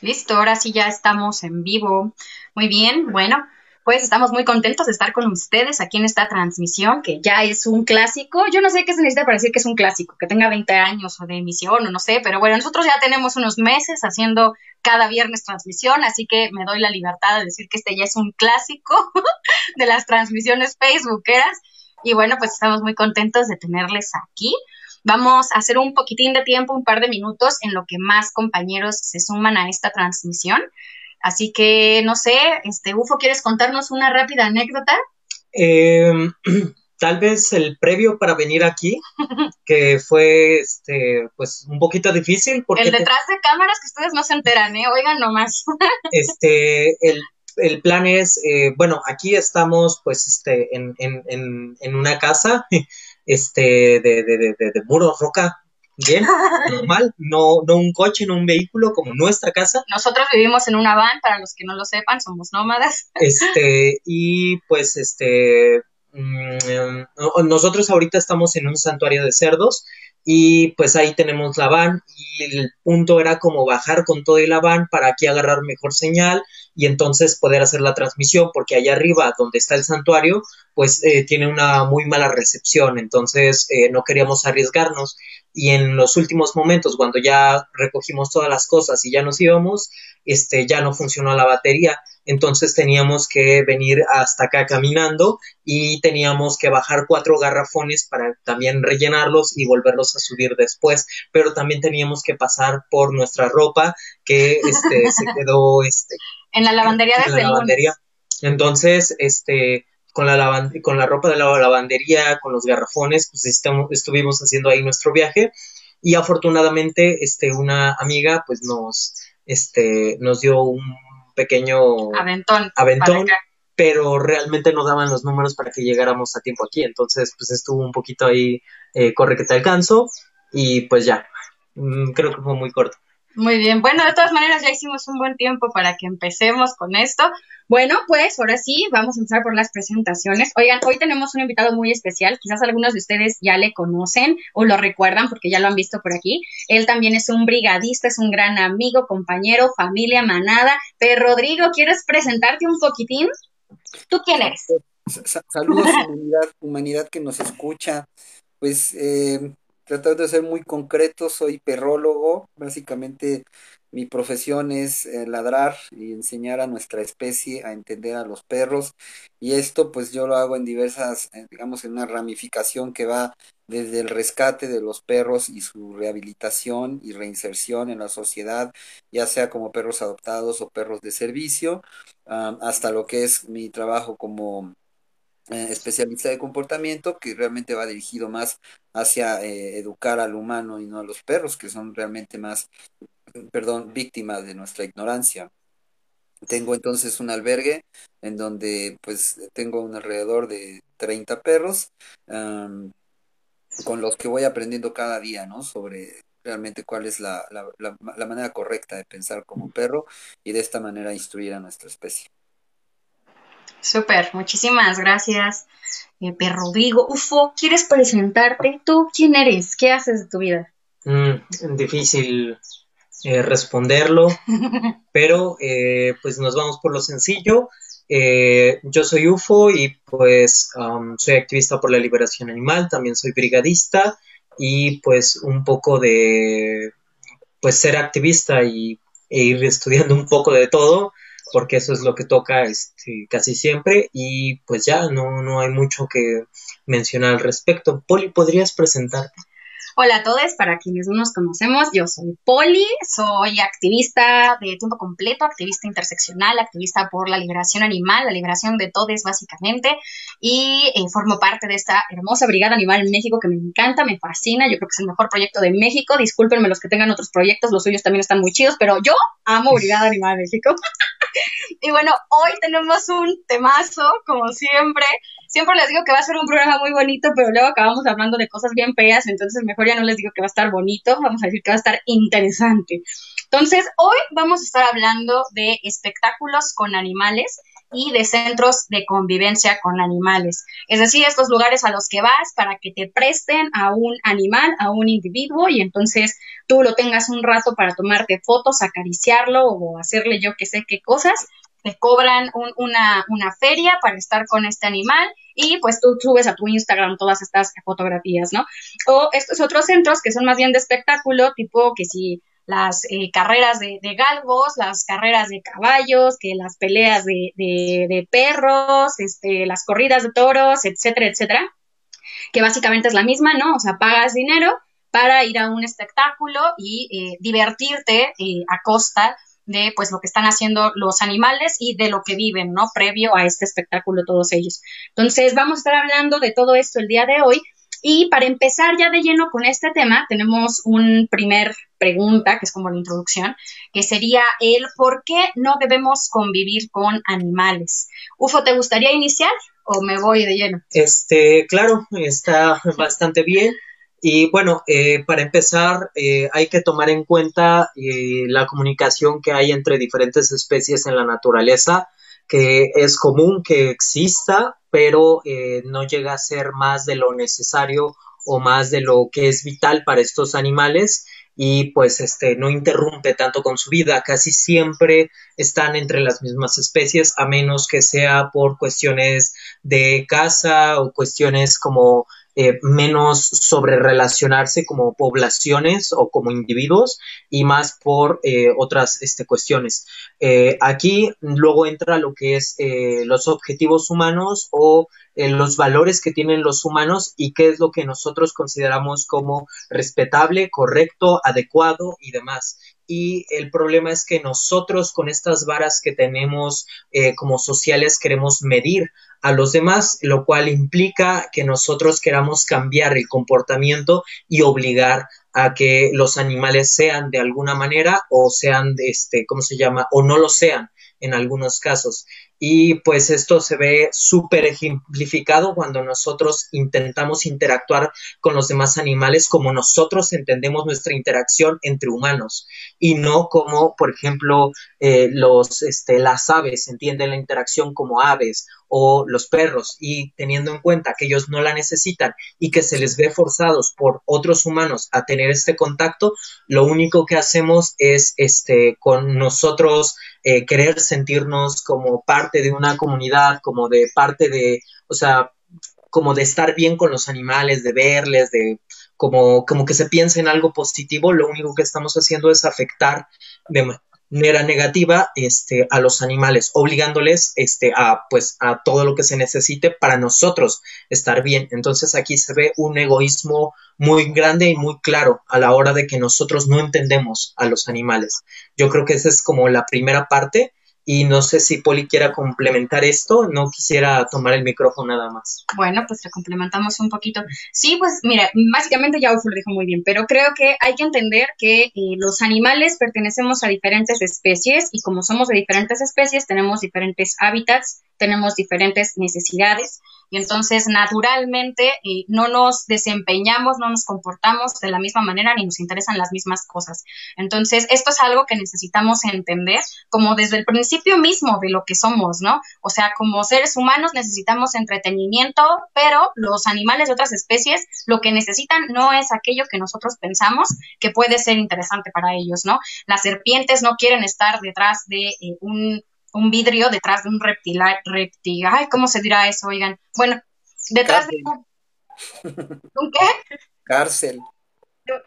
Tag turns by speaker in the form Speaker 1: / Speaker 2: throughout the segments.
Speaker 1: Listo, ahora sí ya estamos en vivo. Muy bien, bueno, pues estamos muy contentos de estar con ustedes aquí en esta transmisión, que ya es un clásico. Yo no sé qué se necesita para decir que es un clásico, que tenga 20 años o de emisión o no sé, pero bueno, nosotros ya tenemos unos meses haciendo cada viernes transmisión, así que me doy la libertad de decir que este ya es un clásico de las transmisiones facebookeras. Y bueno, pues estamos muy contentos de tenerles aquí. Vamos a hacer un poquitín de tiempo, un par de minutos, en lo que más compañeros se suman a esta transmisión. Así que, no sé, este, Ufo, ¿quieres contarnos una rápida anécdota?
Speaker 2: Em, tal vez el previo para venir aquí, que fue, este, pues, un poquito difícil. Porque
Speaker 1: el detrás de cámaras que ustedes no se enteran, ¿eh? Oigan nomás.
Speaker 2: este, el, el plan es, eh, bueno, aquí estamos, pues, este, en, en, en, en una casa este, de, de, de, de, muro, roca, bien, normal, no, no un coche, no un vehículo como nuestra casa.
Speaker 1: Nosotros vivimos en una van, para los que no lo sepan, somos nómadas.
Speaker 2: Este, y pues este, mm, nosotros ahorita estamos en un santuario de cerdos y pues ahí tenemos la van y el punto era como bajar con todo y la van para aquí agarrar mejor señal y entonces poder hacer la transmisión porque allá arriba donde está el santuario pues eh, tiene una muy mala recepción entonces eh, no queríamos arriesgarnos. Y en los últimos momentos cuando ya recogimos todas las cosas y ya nos íbamos este ya no funcionó la batería entonces teníamos que venir hasta acá caminando y teníamos que bajar cuatro garrafones para también rellenarlos y volverlos a subir después, pero también teníamos que pasar por nuestra ropa que este, se quedó este,
Speaker 1: en la lavandería
Speaker 2: de la lavandería. Entonces, este, con la, con la ropa de la lavandería, con los garrafones, pues estuvimos haciendo ahí nuestro viaje. Y afortunadamente este, una amiga pues nos, este, nos dio un pequeño
Speaker 1: aventón,
Speaker 2: aventón pero realmente no daban los números para que llegáramos a tiempo aquí. Entonces, pues estuvo un poquito ahí, eh, corre que te alcanzo, y pues ya, mm, creo que fue muy corto.
Speaker 1: Muy bien, bueno, de todas maneras ya hicimos un buen tiempo para que empecemos con esto. Bueno, pues ahora sí, vamos a empezar por las presentaciones. Oigan, hoy tenemos un invitado muy especial, quizás algunos de ustedes ya le conocen o lo recuerdan porque ya lo han visto por aquí. Él también es un brigadista, es un gran amigo, compañero, familia, manada. Pero Rodrigo, ¿quieres presentarte un poquitín? ¿Tú quién eres?
Speaker 3: Saludos, humanidad, humanidad que nos escucha. Pues eh, tratando de ser muy concreto, soy perrólogo, básicamente mi profesión es eh, ladrar y enseñar a nuestra especie a entender a los perros y esto pues yo lo hago en diversas, eh, digamos, en una ramificación que va desde el rescate de los perros y su rehabilitación y reinserción en la sociedad, ya sea como perros adoptados o perros de servicio, hasta lo que es mi trabajo como eh, especialista de comportamiento que realmente va dirigido más hacia eh, educar al humano y no a los perros, que son realmente más, perdón, víctimas de nuestra ignorancia. Tengo entonces un albergue en donde pues tengo un alrededor de 30 perros con los que voy aprendiendo cada día, ¿no? Sobre realmente cuál es la, la, la manera correcta de pensar como perro y de esta manera instruir a nuestra especie.
Speaker 1: Súper, muchísimas gracias, eh, Rodrigo. Ufo, ¿quieres presentarte? ¿Tú quién eres? ¿Qué haces de tu vida?
Speaker 2: Mm, difícil eh, responderlo, pero eh, pues nos vamos por lo sencillo. Eh, yo soy UFO y pues um, soy activista por la liberación animal, también soy brigadista y pues un poco de pues ser activista y, e ir estudiando un poco de todo porque eso es lo que toca este, casi siempre y pues ya no, no hay mucho que mencionar al respecto. Poli, ¿podrías presentarte?
Speaker 1: Hola a todos, para quienes no nos conocemos, yo soy Poli, soy activista de tiempo completo, activista interseccional, activista por la liberación animal, la liberación de todos básicamente, y eh, formo parte de esta hermosa Brigada Animal México que me encanta, me fascina, yo creo que es el mejor proyecto de México, discúlpenme los que tengan otros proyectos, los suyos también están muy chidos, pero yo amo Brigada Animal México. y bueno, hoy tenemos un temazo, como siempre, siempre les digo que va a ser un programa muy bonito, pero luego acabamos hablando de cosas bien feas, entonces mejor ya no les digo que va a estar bonito, vamos a decir que va a estar interesante. Entonces, hoy vamos a estar hablando de espectáculos con animales y de centros de convivencia con animales. Es decir, estos lugares a los que vas para que te presten a un animal, a un individuo y entonces tú lo tengas un rato para tomarte fotos, acariciarlo o hacerle yo que sé qué cosas. Te cobran una, feria para estar con este animal y pues tú subes a tu Instagram todas estas fotografías, ¿no? O estos otros centros que son más bien de espectáculo, tipo que si las eh, carreras de, galgos, las carreras de caballos, que las peleas de, perros, este, las corridas de toros, etcétera, etcétera, que básicamente es la misma, ¿no? O sea, pagas dinero para ir a un espectáculo y eh, divertirte eh, a costa de pues lo que están haciendo los animales y de lo que viven, ¿no? Previo a este espectáculo todos ellos. Entonces, vamos a estar hablando de todo esto el día de hoy y para empezar ya de lleno con este tema, tenemos un primer pregunta, que es como la introducción, que sería el por qué no debemos convivir con animales. Ufo, ¿te gustaría iniciar o me voy de lleno?
Speaker 2: Este, claro, está bastante bien. Y bueno, eh, para empezar, eh, hay que tomar en cuenta eh, la comunicación que hay entre diferentes especies en la naturaleza, que es común que exista, pero eh, no llega a ser más de lo necesario o más de lo que es vital para estos animales. Y pues este no interrumpe tanto con su vida, casi siempre están entre las mismas especies a menos que sea por cuestiones de caza o cuestiones como eh, menos sobre relacionarse como poblaciones o como individuos y más por eh, otras este, cuestiones. Eh, aquí luego entra lo que es los objetivos humanos o los valores que tienen los humanos y qué es lo que nosotros consideramos como respetable, correcto, adecuado y demás y el problema es que nosotros con estas varas que tenemos como sociales queremos medir a los demás, lo cual implica que nosotros queramos cambiar el comportamiento y obligar a que los animales sean de alguna manera o sean, este, ¿cómo se llama? O no lo sean en algunos casos. Y pues esto se ve súper ejemplificado cuando nosotros intentamos interactuar con los demás animales como nosotros entendemos nuestra interacción entre humanos y no como, por ejemplo, eh, los, este, las aves entienden la interacción como aves o los perros y teniendo en cuenta que ellos no la necesitan y que se les ve forzados por otros humanos a tener este contacto, lo único que hacemos es este con nosotros eh, querer sentirnos como parte de una comunidad, como de parte de, o sea, como de estar bien con los animales, de verles, de como, como que se piense en algo positivo, lo único que estamos haciendo es afectar de, manera negativa este, a los animales, obligándoles este, a, pues, a todo lo que se necesite para nosotros estar bien. Entonces aquí se ve un egoísmo muy grande y muy claro a la hora de que nosotros no entendemos a los animales. Yo creo que esa es como la primera parte y no sé si Poli quiera complementar esto, no quisiera tomar el micrófono nada más.
Speaker 1: Bueno, pues te complementamos un poquito. Sí, pues mira, básicamente ya Ufo lo dijo muy bien, pero creo que hay que entender que eh, los animales pertenecemos a diferentes especies y como somos de diferentes especies tenemos diferentes hábitats, tenemos diferentes necesidades y entonces naturalmente eh, no nos desempeñamos, no nos comportamos de la misma manera ni nos interesan las mismas cosas. Entonces, esto es algo que necesitamos entender como desde el principio mismo de lo que somos, ¿no? O sea, como seres humanos necesitamos entretenimiento, pero los animales de otras especies lo que necesitan no es aquello que nosotros pensamos que puede ser interesante para ellos, ¿no? Las serpientes no quieren estar detrás de eh, un un vidrio detrás de un reptil, reptil, ay, ¿cómo se dirá eso? Oigan, bueno, detrás de un, ¿un qué?
Speaker 3: Cárcel.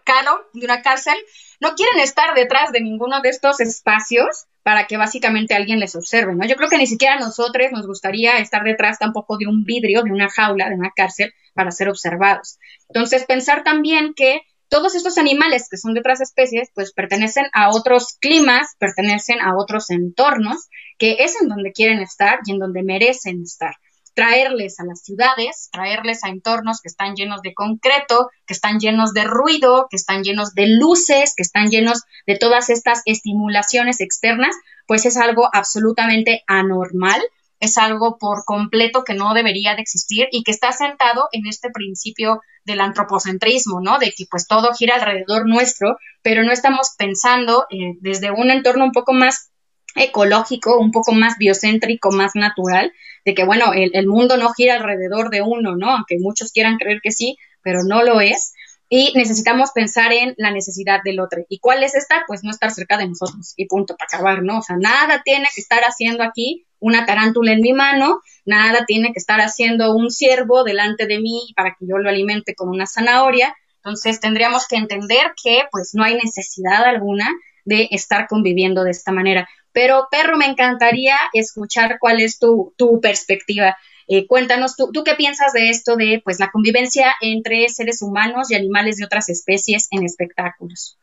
Speaker 1: Claro, de una cárcel, no quieren estar detrás de ninguno de estos espacios para que básicamente alguien les observe, ¿no? Yo creo que ni siquiera a nosotros nos gustaría estar detrás tampoco de un vidrio, de una jaula, de una cárcel, para ser observados. Entonces, pensar también que todos estos animales que son de otras especies, pues pertenecen a otros climas, pertenecen a otros entornos, que es en donde quieren estar y en donde merecen estar. Traerles a las ciudades, traerles a entornos que están llenos de concreto, que están llenos de ruido, que están llenos de luces, que están llenos de todas estas estimulaciones externas, pues es algo absolutamente anormal es algo por completo que no debería de existir y que está sentado en este principio del antropocentrismo, ¿no? De que pues todo gira alrededor nuestro, pero no estamos pensando eh, desde un entorno un poco más ecológico, un poco más biocéntrico, más natural, de que, bueno, el, el, mundo no gira alrededor de uno, ¿no? Aunque muchos quieran creer que sí, pero no lo es. Y necesitamos pensar en la necesidad del otro. ¿Y cuál es esta? Pues no estar cerca de nosotros y punto, para acabar, ¿no? O sea, nada tiene que estar haciendo aquí una tarántula en mi mano, nada tiene que estar haciendo un ciervo delante de mí para que yo lo alimente con una zanahoria. Entonces tendríamos que entender que pues no hay necesidad alguna de estar conviviendo de esta manera. Pero, perro, me encantaría escuchar cuál es tu, tu perspectiva. Eh, cuéntanos, ¿tú, ¿tú qué piensas de esto de pues la convivencia entre seres humanos y animales de otras especies en espectáculos?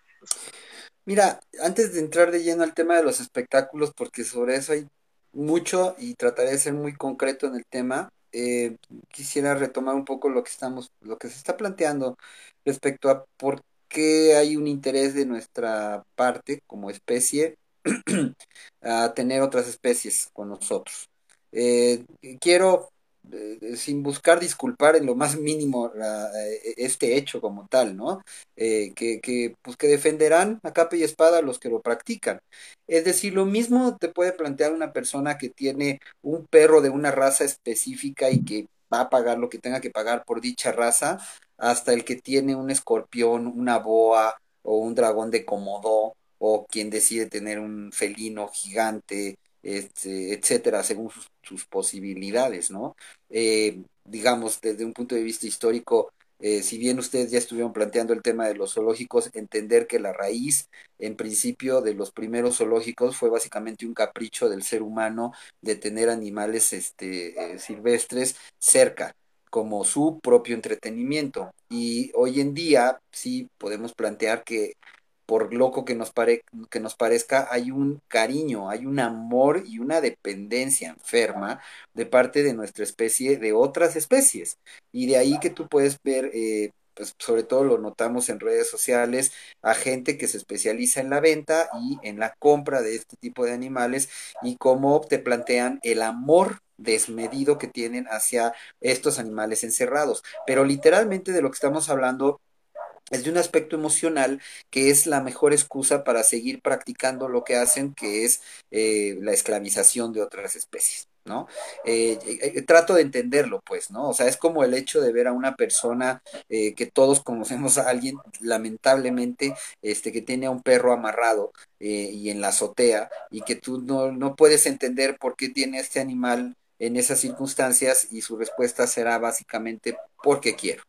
Speaker 3: Mira, antes de entrar de lleno al tema de los espectáculos, porque sobre eso hay mucho y trataré de ser muy concreto en el tema, eh, quisiera retomar un poco lo que estamos, lo que se está planteando respecto a por qué hay un interés de nuestra parte como especie a tener otras especies con nosotros. Eh, quiero eh, sin buscar disculpar en lo más mínimo eh, este hecho como tal, ¿no? Eh, que, que, pues que defenderán a capa y espada los que lo practican. Es decir, lo mismo te puede plantear una persona que tiene un perro de una raza específica y que va a pagar lo que tenga que pagar por dicha raza, hasta el que tiene un escorpión, una boa o un dragón de Komodo, o quien decide tener un felino gigante, este, etcétera, según sus, sus posibilidades, ¿no? Eh, digamos, desde un punto de vista histórico, eh, si bien ustedes ya estuvieron planteando el tema de los zoológicos, entender que la raíz, en principio, de los primeros zoológicos fue básicamente un capricho del ser humano de tener animales este, eh, silvestres cerca como su propio entretenimiento. Y hoy en día sí podemos plantear que por loco que nos, pare, que nos parezca, hay un cariño, hay un amor y una dependencia enferma de parte de nuestra especie de otras especies. Y de ahí que tú puedes ver, eh, pues sobre todo lo notamos en redes sociales, a gente que se especializa en la venta y en la compra de este tipo de animales y cómo te plantean el amor desmedido que tienen hacia estos animales encerrados. Pero literalmente de lo que estamos hablando es de un aspecto emocional que es la mejor excusa para seguir practicando lo que hacen, que es eh, la esclavización de otras especies. ¿no? Eh, eh, trato de entenderlo, pues, ¿no? O sea, es como el hecho de ver a una persona que todos conocemos a alguien, lamentablemente, este, que tiene a un perro amarrado y en la azotea y que tú no, no puedes entender por qué tiene este animal en esas circunstancias y su respuesta será básicamente porque quiero.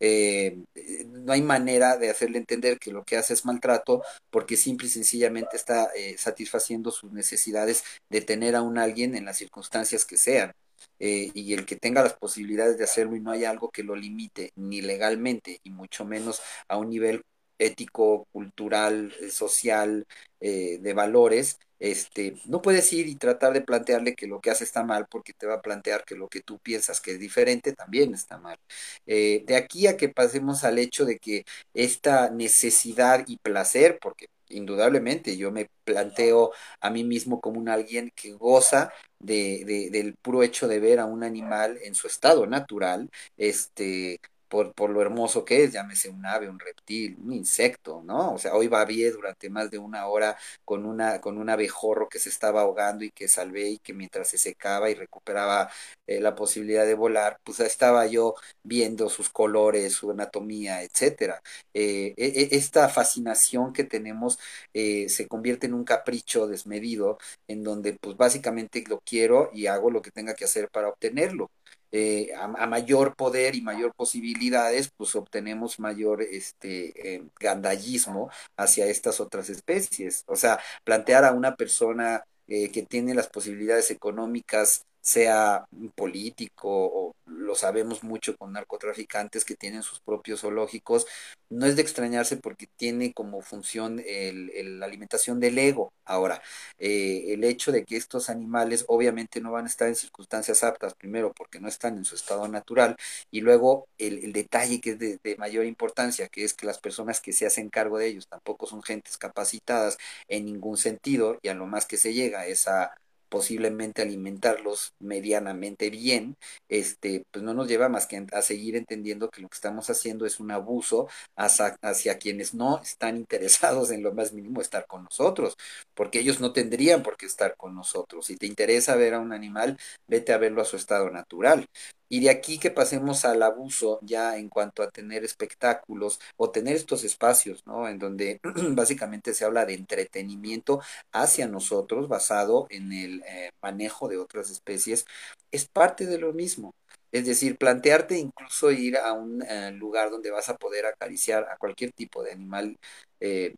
Speaker 3: Eh, no hay manera de hacerle entender que lo que hace es maltrato porque simple y sencillamente está eh, satisfaciendo sus necesidades de tener a un alguien en las circunstancias que sean. Eh, y el que tenga las posibilidades de hacerlo y no haya algo que lo limite ni legalmente y mucho menos a un nivel ético, cultural, social, de valores, este, no puedes ir y tratar de plantearle que lo que hace está mal porque te va a plantear que lo que tú piensas que es diferente también está mal. Eh, de aquí a que pasemos al hecho de que esta necesidad y placer, porque indudablemente yo me planteo a mí mismo como un alguien que goza de, de, del puro hecho de ver a un animal en su estado natural, este, por, por, lo hermoso que es, llámese un ave, un reptil, un insecto, ¿no? O sea, hoy babié durante más de una hora con una, con un abejorro que se estaba ahogando y que salvé y que mientras se secaba y recuperaba eh, la posibilidad de volar, pues estaba yo viendo sus colores, su anatomía, etcétera. Eh, e, e, esta fascinación que tenemos eh, se convierte en un capricho desmedido, en donde pues básicamente lo quiero y hago lo que tenga que hacer para obtenerlo. Eh, a, mayor poder y mayor posibilidades, pues obtenemos mayor este eh, gandallismo hacia estas otras especies. O sea, plantear a una persona eh, que tiene las posibilidades económicas sea político o lo sabemos mucho con narcotraficantes que tienen sus propios zoológicos, no es de extrañarse porque tiene como función el, la alimentación del ego. Ahora, eh, el hecho de que estos animales obviamente no van a estar en circunstancias aptas, primero porque no están en su estado natural, y luego el, detalle que es de, de, mayor importancia, que es que las personas que se hacen cargo de ellos tampoco son gentes capacitadas en ningún sentido, y a lo más que se llega es a posiblemente alimentarlos medianamente bien, este, pues no nos lleva más que a seguir entendiendo que lo que estamos haciendo es un abuso hacia, hacia quienes no están interesados en lo más mínimo estar con nosotros, porque ellos no tendrían por qué estar con nosotros. Si te interesa ver a un animal, vete a verlo a su estado natural. Y de aquí que pasemos al abuso ya en cuanto a tener espectáculos o tener estos espacios, ¿no? En donde básicamente se habla de entretenimiento hacia nosotros basado en el eh, manejo de otras especies, es parte de lo mismo. Es decir, plantearte incluso ir a un eh, lugar donde vas a poder acariciar a cualquier tipo de animal, eh,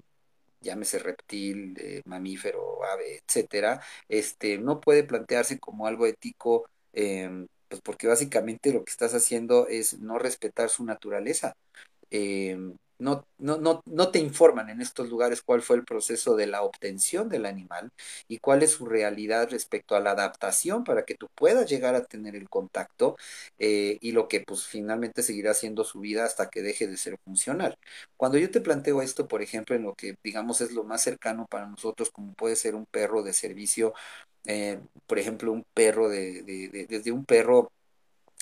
Speaker 3: llámese reptil, mamífero, ave, etcétera, este, no puede plantearse como algo ético em, pues porque básicamente lo que estás haciendo es no respetar su naturaleza. Em, no, no, no, no te informan en estos lugares cuál fue el proceso de la obtención del animal y cuál es su realidad respecto a la adaptación para que tú puedas llegar a tener el contacto eh, y lo que pues finalmente seguirá siendo su vida hasta que deje de ser funcional. Cuando yo te planteo esto, por ejemplo, en lo que digamos es lo más cercano para nosotros, como puede ser un perro de servicio eh, por ejemplo, un perro de, de, desde un perro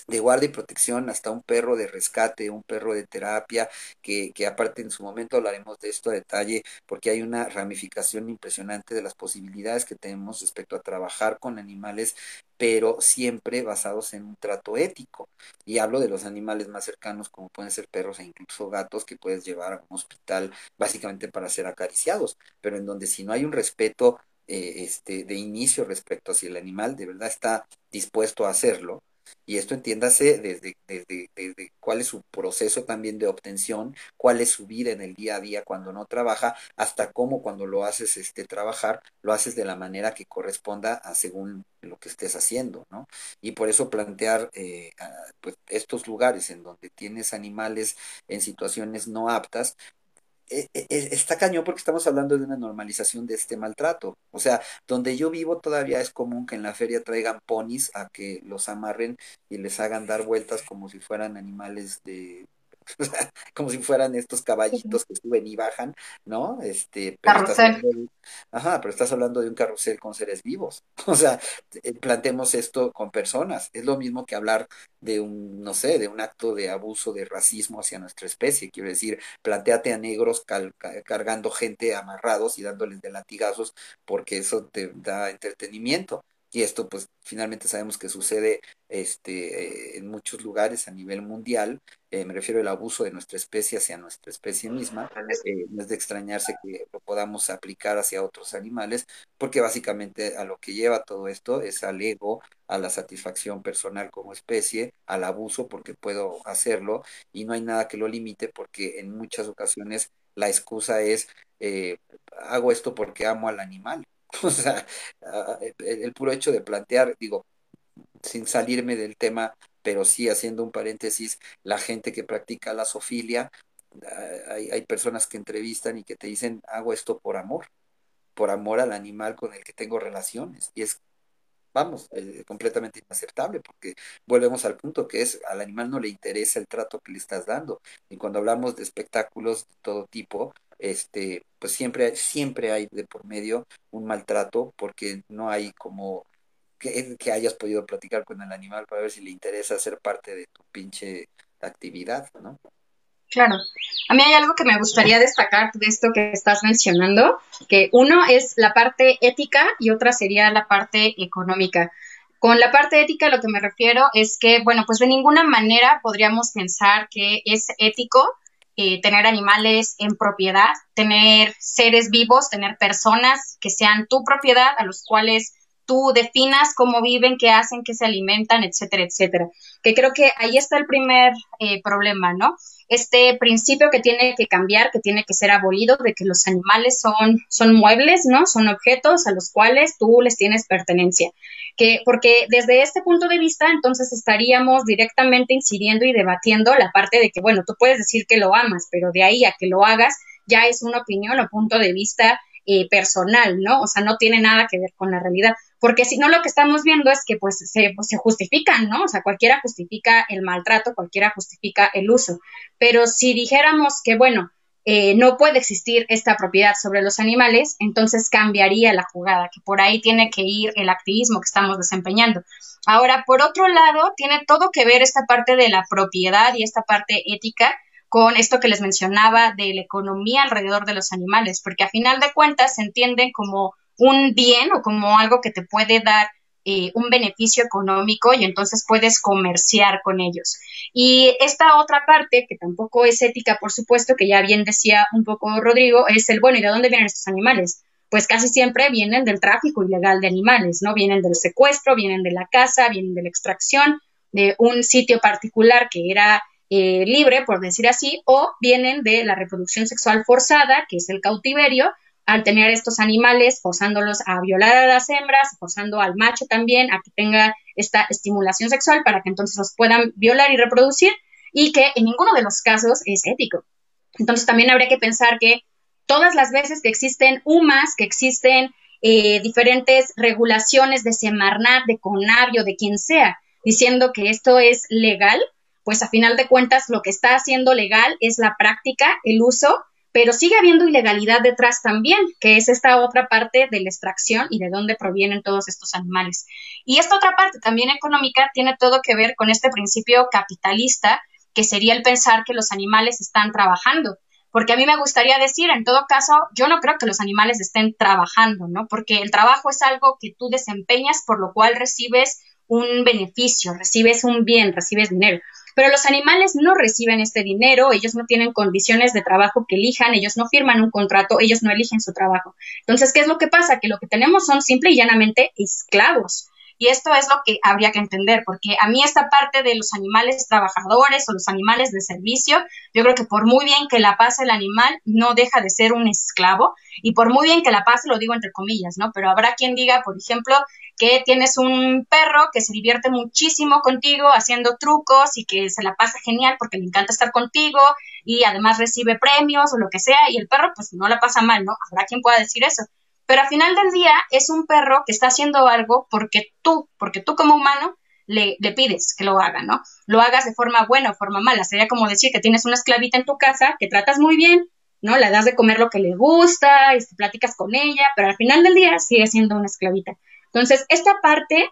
Speaker 3: de guardia y protección hasta un perro de rescate, un perro de terapia, que, que, aparte en su momento hablaremos de esto a detalle, porque hay una ramificación impresionante de las posibilidades que tenemos respecto a trabajar con animales, pero siempre basados en un trato ético. Y hablo de los animales más cercanos, como pueden ser perros e incluso gatos, que puedes llevar a un hospital básicamente para ser acariciados, pero en donde si no hay un respeto eh, este, de inicio respecto a si el animal de verdad está dispuesto a hacerlo. Y esto entiéndase desde, desde, desde, cuál es su proceso también de obtención, cuál es su vida en el día a día cuando no trabaja, hasta cómo cuando lo haces este, trabajar, lo haces de la manera que corresponda a según lo que estés haciendo, ¿no? Y por eso plantear eh, pues, estos lugares en donde tienes animales en situaciones no aptas, está cañón porque estamos hablando de una normalización de este maltrato. O sea, donde yo vivo todavía es común que en la feria traigan ponis a que los amarren y les hagan dar vueltas como si fueran animales de como si fueran estos caballitos que suben y bajan, ¿no? Este, pero estás hablando ajá, pero estás hablando de un carrusel con seres vivos. O sea, eh, planteemos esto con personas. Es lo mismo que hablar de un, no sé, de un acto de abuso, de racismo hacia nuestra especie. Quiero decir, planteate a negros cargando gente amarrados y dándoles de latigazos porque eso te da entretenimiento y esto pues finalmente sabemos que sucede este, en muchos lugares a nivel mundial, eh, me refiero al abuso de nuestra especie hacia nuestra especie misma, eh, no es de extrañarse que lo podamos aplicar hacia otros animales, porque básicamente a lo que lleva todo esto es al ego, a la satisfacción personal como especie, al abuso porque puedo hacerlo y no hay nada que lo limite porque en muchas ocasiones la excusa es eh, hago esto porque amo al animal O sea, ah, el puro hecho de plantear, digo, sin salirme del tema, pero sí haciendo un paréntesis, la gente que practica la sofilia, ah, hay, hay personas que entrevistan y que te dicen, hago esto por amor, por amor al animal con el que tengo relaciones. Y es vamos, eh, completamente inaceptable, porque volvemos al punto que es, al animal no le interesa el trato que le estás dando. Y cuando hablamos de espectáculos de todo tipo, este, pues siempre, siempre hay de por medio un maltrato, porque no hay como que, que hayas podido platicar con el animal para ver si le interesa ser parte de tu pinche actividad, ¿no?
Speaker 1: Claro. A mí hay algo que me gustaría destacar de esto que estás mencionando, que uno es la parte ética y otra sería la parte económica. Con la parte ética lo que me refiero es que, bueno, pues de ninguna manera podríamos pensar que es ético eh, tener animales en propiedad, tener seres vivos, tener personas que sean tu propiedad, a los cuales tú definas cómo viven, qué hacen, qué se alimentan, etcétera, etcétera. Que creo que ahí está el primer eh, problema, ¿no? este principio que tiene que cambiar, que tiene que ser abolido, de que los animales son, son muebles, ¿no? Son objetos a los cuales tú les tienes pertenencia. Que, porque desde este punto de vista, entonces estaríamos directamente incidiendo y debatiendo la parte de que, bueno, tú puedes decir que lo amas, pero de ahí a que lo hagas ya es una opinión o punto de vista eh, personal, ¿no? O sea, no tiene nada que ver con la realidad porque si no lo que estamos viendo es que pues se, justifican, ¿no? O sea, cualquiera justifica el maltrato, cualquiera justifica el uso, pero si dijéramos que, bueno, eh, no puede existir esta propiedad sobre los animales, entonces cambiaría la jugada, que por ahí tiene que ir el activismo que estamos desempeñando. Ahora, por otro lado, tiene todo que ver esta parte de la propiedad y esta parte ética con esto que les mencionaba de la economía alrededor de los animales, porque a final de cuentas se entienden como un bien o como algo que te puede dar eh, un beneficio económico y entonces puedes comerciar con ellos. Y esta otra parte, que tampoco es ética, por supuesto, que ya bien decía un poco Rodrigo, es el, bueno, ¿y de dónde vienen estos animales? Pues casi siempre vienen del tráfico ilegal de animales, ¿no? Vienen del secuestro, vienen de la caza, vienen de la extracción de un sitio particular que era eh, libre, por decir así, o vienen de la reproducción sexual forzada, que es el cautiverio, al tener estos animales, forzándolos a violar a las hembras, forzando al macho también a que tenga esta estimulación sexual para que entonces los puedan violar y reproducir y que en ninguno de los casos es ético. Entonces también habría que pensar que todas las veces que existen UMAS, que existen eh, diferentes regulaciones de Semarnat, de Conavio, de quien sea, diciendo que esto es legal, pues a final de cuentas lo que está haciendo legal es la práctica, el uso pero sigue habiendo ilegalidad detrás también, que es esta otra parte de la extracción y de dónde provienen todos estos animales. Y esta otra parte también económica tiene todo que ver con este principio capitalista, que sería el pensar que los animales están trabajando. Porque a mí me gustaría decir, en todo caso, yo no creo que los animales estén trabajando, ¿no? Porque el trabajo es algo que tú desempeñas, por lo cual recibes un beneficio, recibes un bien, recibes dinero. Pero los animales no reciben este dinero, ellos no tienen condiciones de trabajo que elijan, ellos no firman un contrato, ellos no eligen su trabajo. Entonces, ¿qué es lo que pasa? Que lo que tenemos son simple y llanamente esclavos. Y esto es lo que habría que entender, porque a mí esta parte de los animales trabajadores o los animales de servicio, yo creo que por muy bien que la pase el animal, no deja de ser un esclavo. Y por muy bien que la pase, lo digo entre comillas, ¿no? Pero habrá quien diga, por ejemplo, que tienes un perro que se divierte muchísimo contigo haciendo trucos y que se la pasa genial porque le encanta estar contigo y además recibe premios o lo que sea y el perro pues no la pasa mal, ¿no? Habrá quien pueda decir eso. Pero al final del día es un perro que está haciendo algo porque tú, porque tú como humano le, le, pides que lo haga, ¿no? Lo hagas de forma buena o forma mala. Sería como decir que tienes una esclavita en tu casa que tratas muy bien, ¿no? Le das de comer lo que le gusta, y platicas con ella, pero al final del día sigue siendo una esclavita. Entonces, esta parte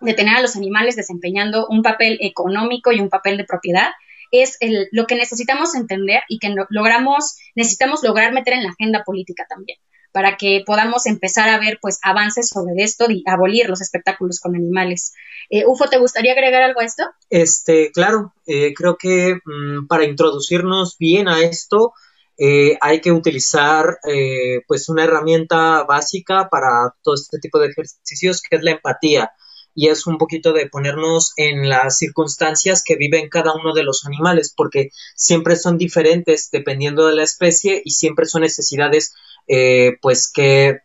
Speaker 1: de tener a los animales desempeñando un papel económico y un papel de propiedad es lo que necesitamos entender y que logramos, necesitamos lograr meter en la agenda política también para que podamos empezar a ver pues avances sobre esto y abolir los espectáculos con animales. Eh, Ufo, ¿te gustaría agregar algo a esto?
Speaker 2: Este, claro, eh, creo que mm, para introducirnos bien a esto, eh, hay que utilizar pues una herramienta básica para todo este tipo de ejercicios que es la empatía y es un poquito de ponernos en las circunstancias que viven cada uno de los animales porque siempre son diferentes dependiendo de la especie y siempre son necesidades eh, pues que,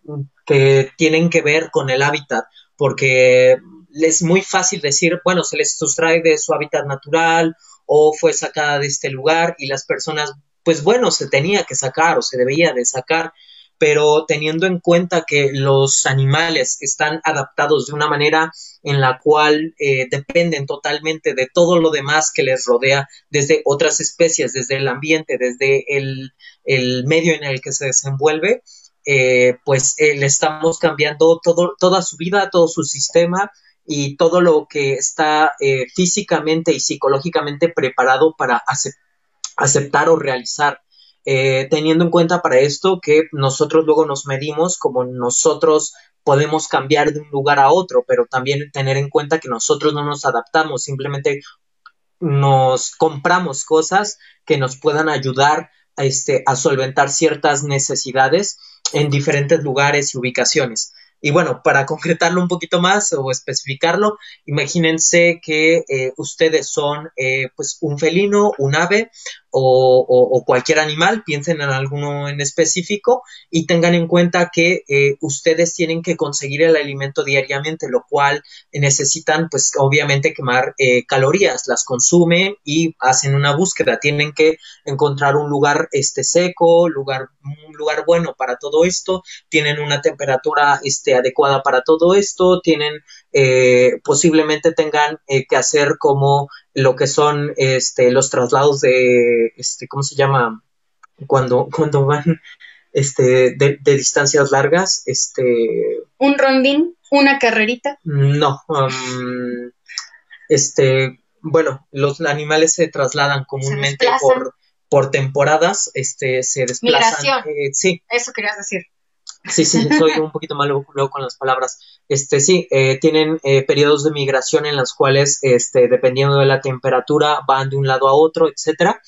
Speaker 2: que tienen que ver con el hábitat porque es muy fácil decir bueno se les sustrae de su hábitat natural o fue sacada de este lugar y las personas pues bueno, se tenía que sacar o se debía de sacar, pero teniendo en cuenta que los animales están adaptados de una manera en la cual eh, dependen totalmente de todo lo demás que les rodea, desde otras especies, desde el ambiente, desde el, medio en el que se desenvuelve, eh, pues eh, le estamos cambiando todo, toda su vida, todo su sistema y todo lo que está físicamente y psicológicamente preparado para aceptar o realizar. Eh, teniendo en cuenta para esto que nosotros luego nos medimos como nosotros podemos cambiar de un lugar a otro, pero también tener en cuenta que nosotros no nos adaptamos, simplemente nos compramos cosas que nos puedan ayudar este, a solventar ciertas necesidades en diferentes lugares y ubicaciones. Y bueno, para concretarlo un poquito más o especificarlo, imagínense que eh, ustedes son eh, pues un felino, un ave o, cualquier animal, piensen en alguno en específico y tengan en cuenta que eh, ustedes tienen que conseguir el alimento diariamente, lo cual necesitan pues obviamente quemar eh, calorías, las consumen y hacen una búsqueda, tienen que encontrar un lugar este seco, lugar, un lugar bueno para todo esto, tienen una temperatura este, adecuada para todo esto, tienen eh, posiblemente tengan eh, que hacer como lo que son este, los traslados de, este, ¿cómo se llama? cuando, cuando van este, de, distancias largas, este...
Speaker 1: ¿Un rondín? ¿Una carrerita?
Speaker 2: No, um, este, bueno, los animales se trasladan comúnmente por, por temporadas, este, se desplazan.
Speaker 1: Migración.
Speaker 2: Eh, sí.
Speaker 1: Eso querías decir.
Speaker 2: Sí, sí, soy un poquito malo luego con las palabras. Este, sí, eh, tienen eh, periodos de migración en los cuales, este, dependiendo de la temperatura, van de un lado a otro, etcétera.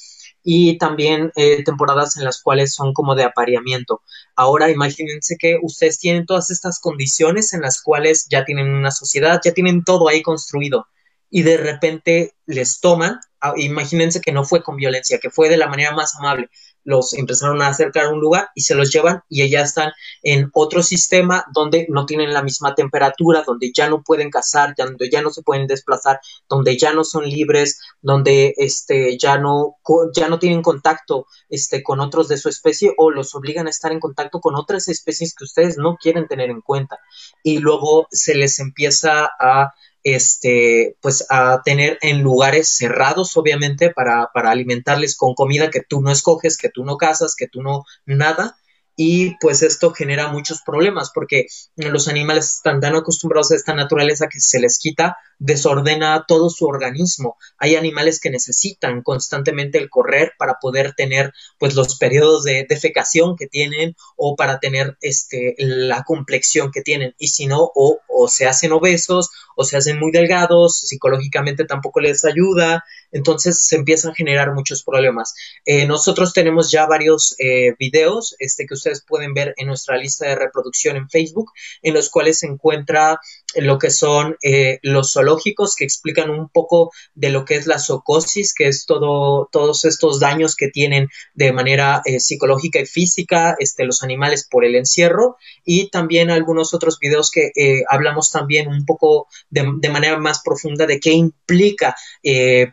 Speaker 2: Y también eh, temporadas en las cuales son como de apareamiento. Ahora imagínense que ustedes tienen todas estas condiciones en las cuales ya tienen una sociedad, ya tienen todo ahí construido y de repente les toman, ah, imagínense que no fue con violencia, que fue de la manera más amable, los empezaron a acercar a un lugar y se los llevan y ya están en otro sistema donde no tienen la misma temperatura, donde ya no pueden cazar, donde ya no se pueden desplazar, donde ya no son libres, donde este ya no ya no tienen contacto este con otros de su especie o los obligan a estar en contacto con otras especies que ustedes no quieren tener en cuenta. Y luego se les empieza a este, pues a tener en lugares cerrados, obviamente, para, para alimentarles con comida que tú no escoges, que tú no cazas, que tú no nada, y pues esto genera muchos problemas porque los animales están tan acostumbrados a esta naturaleza que se les quita, desordena todo su organismo. Hay animales que necesitan constantemente el correr para poder tener pues los periodos de defecación que tienen o para tener este la complexión que tienen y si no o, o se hacen obesos o se hacen muy delgados, psicológicamente tampoco les ayuda, entonces se empiezan a generar muchos problemas. Eh, nosotros tenemos ya varios eh, videos este, que ustedes pueden ver en nuestra lista de reproducción en Facebook, en los cuales se encuentra lo que son eh, los zoológicos que explican un poco de lo que es la zoocosis, que es todo, todos estos daños que tienen de manera eh, psicológica y física este, los animales por el encierro y también algunos otros videos que eh, hablamos también un poco de, manera más profunda de qué implica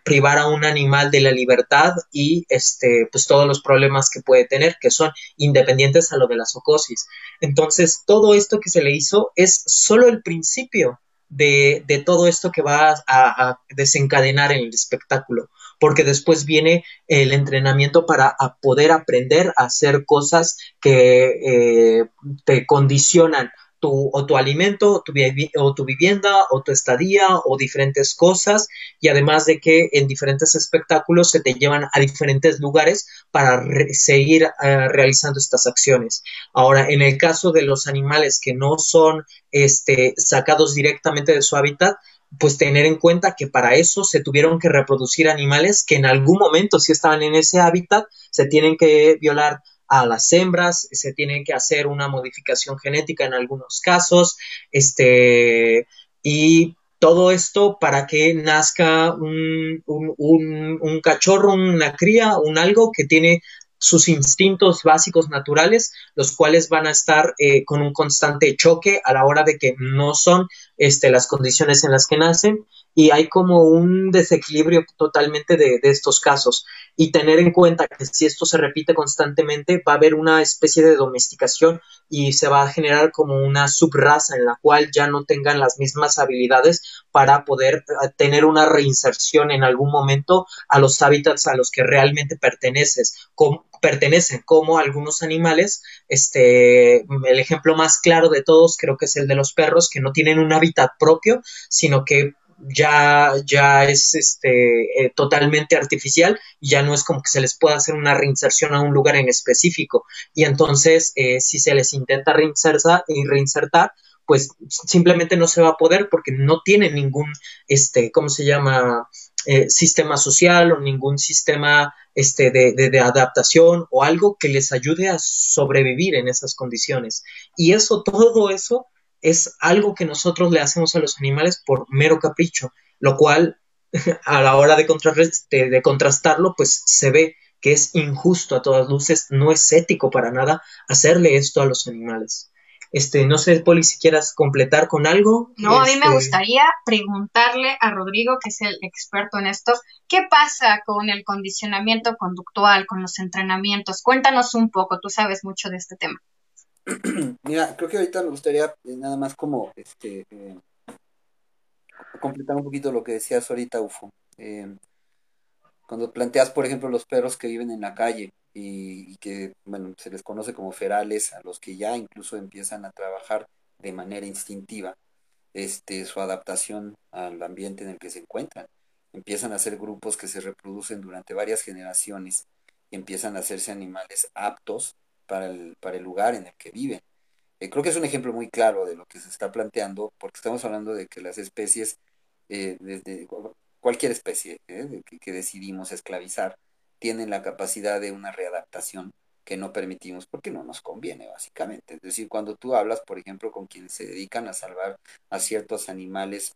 Speaker 2: privar a un animal de la libertad y este, pues todos los problemas que puede tener, que son independientes a lo de la zoocosis. Entonces, todo esto que se le hizo es solo el principio de, todo esto que va a, desencadenar en el espectáculo, porque después viene el entrenamiento para poder aprender a hacer cosas que eh, te condicionan tu, o tu alimento, o tu, o tu vivienda, o tu estadía, o diferentes cosas, y además de que en diferentes espectáculos se te llevan a diferentes lugares para seguir eh, realizando estas acciones. Ahora, en el caso de los animales que no son este, sacados directamente de su hábitat, pues tener en cuenta que para eso se tuvieron que reproducir animales que en algún momento si estaban en ese hábitat se tienen que violar a las hembras, se tiene que hacer una modificación genética en algunos casos, este, y todo esto para que nazca un, un, un, cachorro, una cría, un algo que tiene sus instintos básicos naturales, los cuales van a estar eh, con un constante choque a la hora de que no son este, las condiciones en las que nacen y hay como un desequilibrio totalmente de, estos casos y tener en cuenta que si esto se repite constantemente va a haber una especie de domesticación y se va a generar como una subraza en la cual ya no tengan las mismas habilidades para poder eh, tener una reinserción en algún momento a los hábitats a los que realmente perteneces, como, pertenecen, como algunos animales. Este, el ejemplo más claro de todos creo que es el de los perros, que no tienen un hábitat propio, sino que ya, ya es este, eh, totalmente artificial y ya no es como que se les pueda hacer una reinserción a un lugar en específico. Y entonces, eh, si se les intenta reinsertar, y reinsertar, pues simplemente no se va a poder porque no tienen ningún, este, ¿cómo se llama? Eh, sistema social o ningún sistema este, de, de, adaptación o algo que les ayude a sobrevivir en esas condiciones. Y eso, todo eso es algo que nosotros le hacemos a los animales por mero capricho, lo cual a la hora de, de, contrastarlo, pues se ve que es injusto a todas luces, no es ético para nada hacerle esto a los animales. Este, no sé, Poli, si quieras completar con algo.
Speaker 1: No, a mí me
Speaker 2: Este,
Speaker 1: gustaría preguntarle a Rodrigo, que es el experto en esto, ¿qué pasa con el condicionamiento conductual, con los entrenamientos? Cuéntanos un poco, tú sabes mucho de este tema.
Speaker 3: Mira, creo que ahorita me gustaría eh, nada más como este eh, completar un poquito lo que decías ahorita, Ufo. Eh, Cuando planteas, por ejemplo, los perros que viven en la calle y, y que, bueno, se les conoce como ferales, a los que ya incluso empiezan a trabajar de manera instintiva, este, su adaptación al ambiente en el que se encuentran. Empiezan a ser grupos que se reproducen durante varias generaciones y empiezan a hacerse animales aptos para el, para el lugar en el que viven. Eh, creo que es un ejemplo muy claro de lo que se está planteando, porque estamos hablando de que las especies, eh, desde cualquier especie eh, que, que decidimos esclavizar, tienen la capacidad de una readaptación que no permitimos porque no nos conviene, básicamente. Es decir, cuando tú hablas, por ejemplo, con quienes se dedican a salvar a ciertos animales,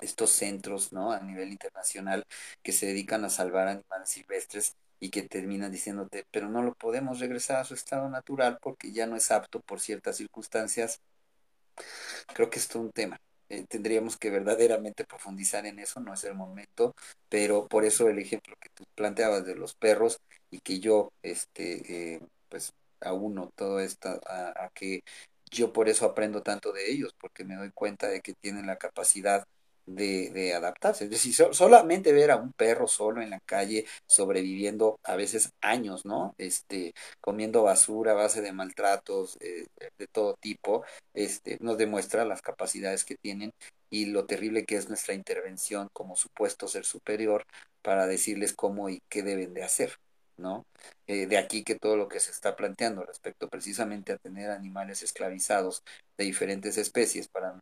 Speaker 3: estos centros, ¿no? A nivel internacional, que se dedican a salvar animales silvestres y que terminan diciéndote, pero no lo podemos regresar a su estado natural porque ya no es apto por ciertas circunstancias. Creo que esto es un tema. Eh, tendríamos que verdaderamente profundizar en eso, no es el momento, pero por eso el ejemplo que tú planteabas de los perros y que yo, este, eh, pues, auno todo esto a, a que yo por eso aprendo tanto de ellos, porque me doy cuenta de que tienen la capacidad de, de adaptarse. Es decir, so- solamente ver a un perro solo en la calle sobreviviendo a veces años, ¿no? Este, comiendo basura a base de maltratos eh, de todo tipo, este, nos demuestra las capacidades que tienen y lo terrible que es nuestra intervención como supuesto ser superior para decirles cómo y qué deben de hacer. ¿No? Eh, de aquí que todo lo que se está planteando respecto precisamente a tener animales esclavizados de diferentes especies para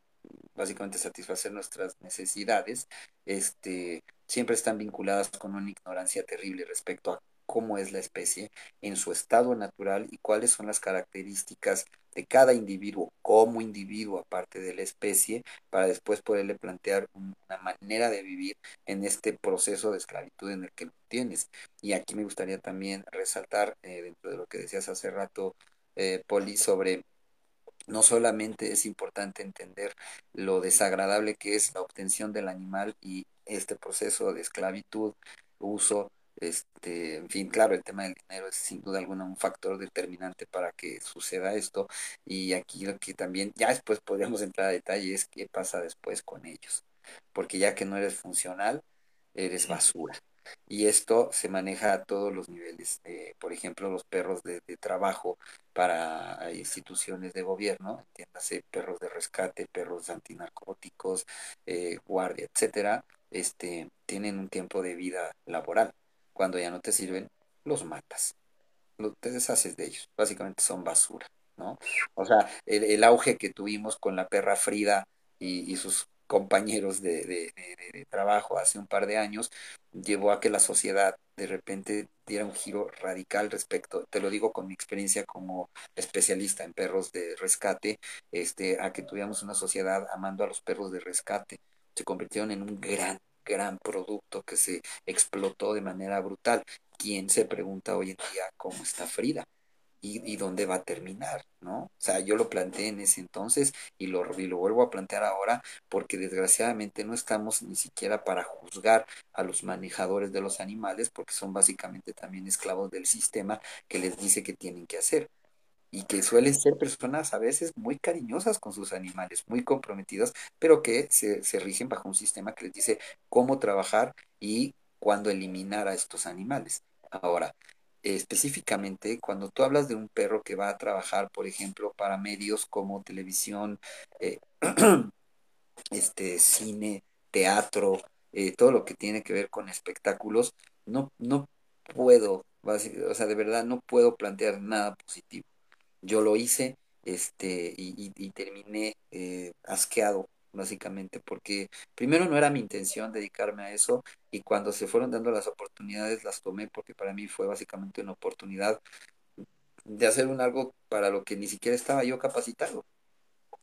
Speaker 3: básicamente satisfacer nuestras necesidades, este, siempre están vinculadas con una ignorancia terrible respecto a cómo es la especie en su estado natural y cuáles son las características de cada individuo como individuo aparte de la especie para después poderle plantear una manera de vivir en este proceso de esclavitud en el que lo tienes. Y aquí me gustaría también resaltar, eh, dentro de lo que decías hace rato, eh, Poli, sobre no solamente es importante entender lo desagradable que es la obtención del animal y este proceso de esclavitud, uso, este, en fin, claro, el tema del dinero es sin duda alguna un factor determinante para que suceda esto y aquí lo que también ya después podríamos entrar a detalle es qué pasa después con ellos, porque ya que no eres funcional, eres basura. Y esto se maneja a todos los niveles. Eh, por ejemplo, los perros de, trabajo para instituciones de gobierno, entiéndase, perros de rescate, perros antinarcóticos, eh, guardia, etcétera, este, tienen un tiempo de vida laboral. Cuando ya no te sirven, los matas, te deshaces de ellos. Básicamente son basura, ¿no? O sea, el, el auge que tuvimos con la perra Frida y, y sus compañeros de, de, trabajo hace un par de años llevó a que la sociedad de repente diera un giro radical respecto, te lo digo con mi experiencia como especialista en perros de rescate, este, a que tuviéramos una sociedad amando a los perros de rescate. Se convirtieron en un gran, gran producto que se explotó de manera brutal. ¿Quién se pregunta hoy en día cómo está Frida? Y, dónde va a terminar, ¿no? O sea, yo lo planteé en ese entonces y lo, y lo vuelvo a plantear ahora porque desgraciadamente no estamos ni siquiera para juzgar a los manejadores de los animales porque son básicamente también esclavos del sistema que les dice que tienen que hacer y que suelen ser personas a veces muy cariñosas con sus animales, muy comprometidas, pero que se, se rigen bajo un sistema que les dice cómo trabajar y cuándo eliminar a estos animales. Ahora, específicamente, cuando tú hablas de un perro que va a trabajar, por ejemplo, para medios como televisión, eh, este, cine, teatro, eh, todo lo que tiene que ver con espectáculos, no, no puedo, o sea, de verdad no puedo plantear nada positivo. Yo lo hice, este, y, y- y terminé eh, asqueado, básicamente, porque primero no era mi intención dedicarme a eso, y cuando se fueron dando las oportunidades, las tomé porque para mí fue básicamente una oportunidad de hacer un algo para lo que ni siquiera estaba yo capacitado.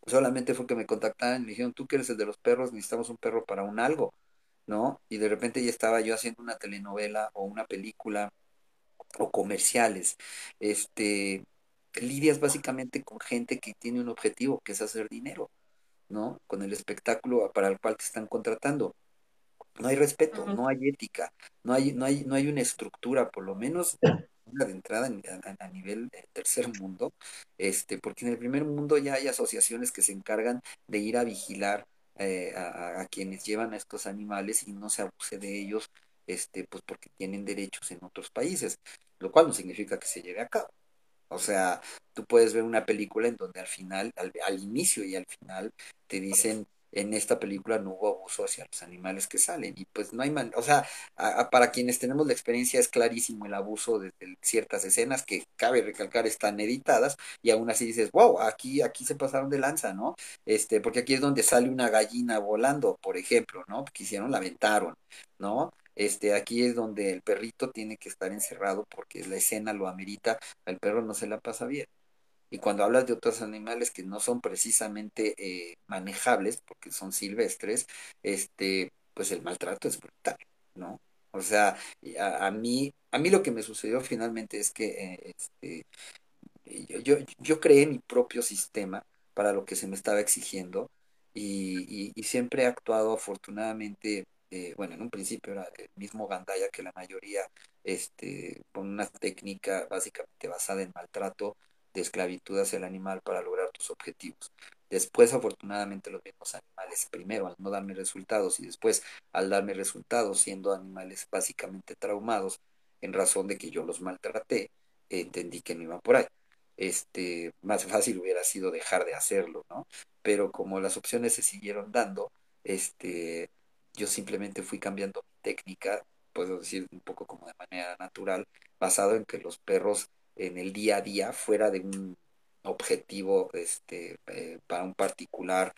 Speaker 3: Solamente fue que me contactaron y me dijeron, tú que eres el de los perros, necesitamos un perro para un algo, ¿no? Y de repente ya estaba yo haciendo una telenovela o una película o comerciales. Este, lidias básicamente con gente que tiene un objetivo, que es hacer dinero, ¿no? Con el espectáculo para el cual te están contratando. No hay respeto, no hay ética, no hay, no hay, no hay una estructura, por lo menos de entrada en- a, nivel eh, tercer mundo, este, porque en el primer mundo ya hay asociaciones que se encargan de ir a vigilar eh, a, a- a quienes llevan a estos animales y no se abuse de ellos este, pues porque tienen derechos en otros países, lo cual no significa que se lleve a cabo. O sea, tú puedes ver una película en donde al final, al, inicio y al final, te dicen en esta película no hubo abuso hacia los animales que salen. Y pues no hay man o sea, para quienes tenemos la experiencia es clarísimo el abuso de, ciertas escenas que cabe recalcar están editadas y aún así dices, wow, aquí, aquí se pasaron de lanza, ¿no? Este, porque aquí es donde sale una gallina volando, por ejemplo, ¿no? Porque hicieron, la aventaron, ¿no? Este, aquí es donde el perrito tiene que estar encerrado porque la escena lo amerita, el perro no se la pasa bien. Y cuando hablas de otros animales que no son precisamente eh, manejables, porque son silvestres, este, pues el maltrato es brutal, ¿no? O sea, a, mí, a mí lo que me sucedió finalmente es que eh, este, yo, yo, creé mi propio sistema para lo que se me estaba exigiendo y, y, siempre he actuado afortunadamente, eh, bueno, en un principio era el mismo Gandaya que la mayoría, este, con una técnica básicamente basada en maltrato, de esclavitud hacia el animal para lograr tus objetivos. Después, afortunadamente, los mismos animales, primero al no darme resultados y después al darme resultados, siendo animales básicamente traumados, en razón de que yo los maltraté, entendí que no iba por ahí. Este, más fácil hubiera sido dejar de hacerlo, ¿no? Pero como las opciones se siguieron dando, este, yo simplemente fui cambiando mi técnica, puedo decir un poco como de manera natural, basado en que los perros en el día a día fuera de un objetivo este, eh, para un particular,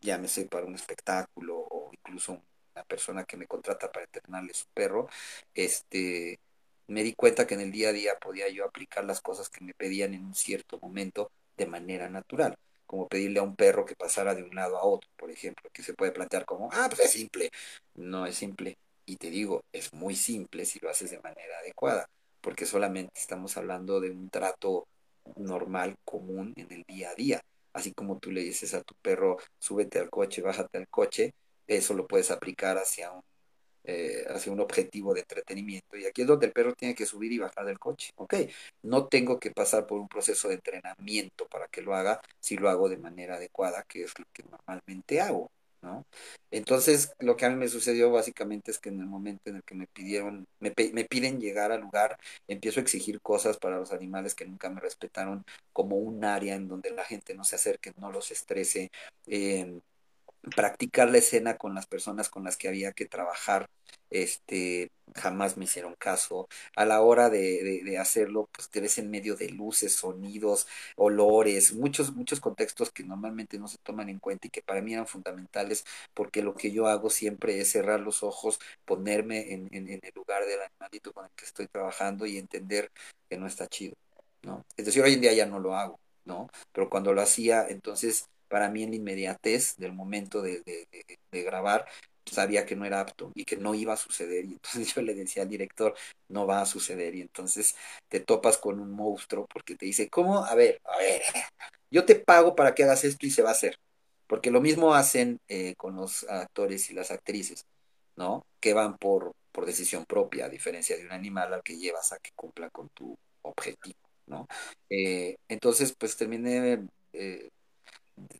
Speaker 3: llámese para un espectáculo o incluso una persona que me contrata para entrenarle su perro, este, me di cuenta que en el día a día podía yo aplicar las cosas que me pedían en un cierto momento de manera natural, como pedirle a un perro que pasara de un lado a otro, por ejemplo, que se puede plantear como, ah, pues es simple, no es simple, y te digo, es muy simple si lo haces de manera adecuada porque solamente estamos hablando de un trato normal, común en el día a día. Así como tú le dices a tu perro, súbete al coche, bájate al coche, eso lo puedes aplicar hacia un, eh, hacia un objetivo de entretenimiento. Y aquí es donde el perro tiene que subir y bajar del coche. Ok, no tengo que pasar por un proceso de entrenamiento para que lo haga si lo hago de manera adecuada, que es lo que normalmente hago. ¿no? Entonces, lo que a mí me sucedió básicamente es que en el momento en el que me pidieron, me, me piden llegar al lugar, empiezo a exigir cosas para los animales que nunca me respetaron, como un área en donde la gente no se acerque, no los estrese, eh, practicar la escena con las personas con las que había que trabajar, este, jamás me hicieron caso. A la hora de, de, hacerlo, pues te ves en medio de luces, sonidos, olores, muchos, muchos contextos que normalmente no se toman en cuenta y que para mí eran fundamentales, porque lo que yo hago siempre es cerrar los ojos, ponerme en, en, en el lugar del animalito con el que estoy trabajando y entender que no está chido, ¿no? Es decir, hoy en día ya no lo hago, ¿no? Pero cuando lo hacía, entonces para mí en la inmediatez del momento de, de, grabar, sabía que no era apto y que no iba a suceder. Y entonces yo le decía al director, no va a suceder. Y entonces te topas con un monstruo porque te dice, ¿cómo? A ver, a ver, yo te pago para que hagas esto y se va a hacer. Porque lo mismo hacen eh, con los actores y las actrices, ¿no? Que van por, por decisión propia, a diferencia de un animal al que llevas a que cumpla con tu objetivo, ¿no? Eh, entonces, pues terminé eh,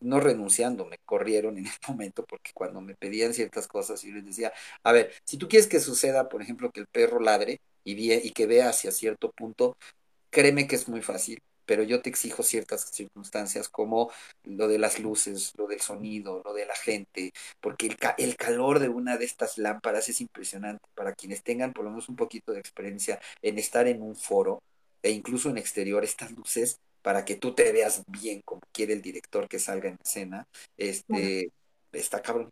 Speaker 3: no renunciando, me corrieron en el momento porque cuando me pedían ciertas cosas yo les decía, a ver, si tú quieres que suceda, por ejemplo, que el perro ladre y, y que vea hacia cierto punto, créeme que es muy fácil, pero yo te exijo ciertas circunstancias como lo de las luces, lo del sonido, lo de la gente, porque el, el calor de una de estas lámparas es impresionante para quienes tengan por lo menos un poquito de experiencia en estar en un foro e incluso en exterior, estas luces para que tú te veas bien como quiere el director que salga en escena, este, está cabrón,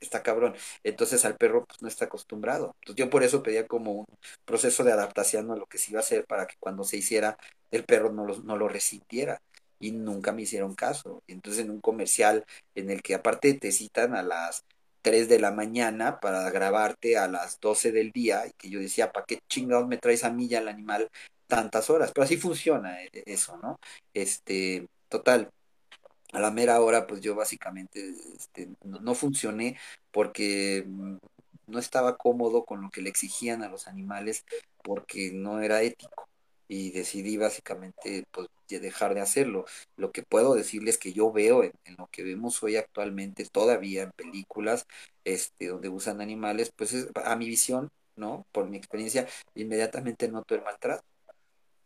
Speaker 3: está cabrón. Entonces al perro pues no está acostumbrado. Entonces yo por eso pedía como un proceso de adaptación a lo que se iba a hacer para que cuando se hiciera el perro no lo, no lo resintiera. Y nunca me hicieron caso. Entonces en un comercial en el que aparte te citan a las 3 de la mañana para grabarte a las 12 del día y que yo decía, ¿para qué chingados me traes a mí ya el animal tantas horas, pero así funciona eh, eso, ¿no? Este, total, a la mera hora, pues yo básicamente este, no, funcioné porque mm, no estaba cómodo con lo que le exigían a los animales porque no era ético y decidí básicamente pues dejar de hacerlo. Lo que puedo decirles que yo veo en, lo que vemos hoy actualmente todavía en películas este donde usan animales, pues es, a mi visión ¿no? Por mi experiencia, inmediatamente noto el maltrato.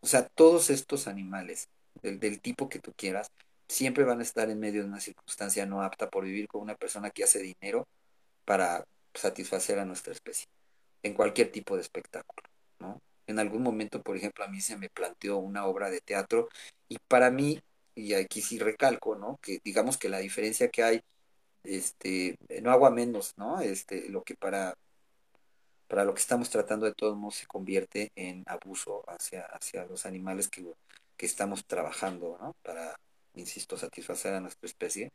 Speaker 3: O sea, todos estos animales, del, tipo que tú quieras, siempre van a estar en medio de una circunstancia no apta por vivir con una persona que hace dinero para satisfacer a nuestra especie, en cualquier tipo de espectáculo, ¿no? En algún momento, por ejemplo, a mí se me planteó una obra de teatro y para mí, y aquí sí recalco, ¿no? Que digamos que la diferencia que hay, este, no hago a menos, ¿no? Este, lo que para, para lo que estamos tratando de todos modos se convierte en abuso hacia, hacia los animales que, que estamos trabajando, ¿no? Para, insisto, satisfacer a nuestra especie.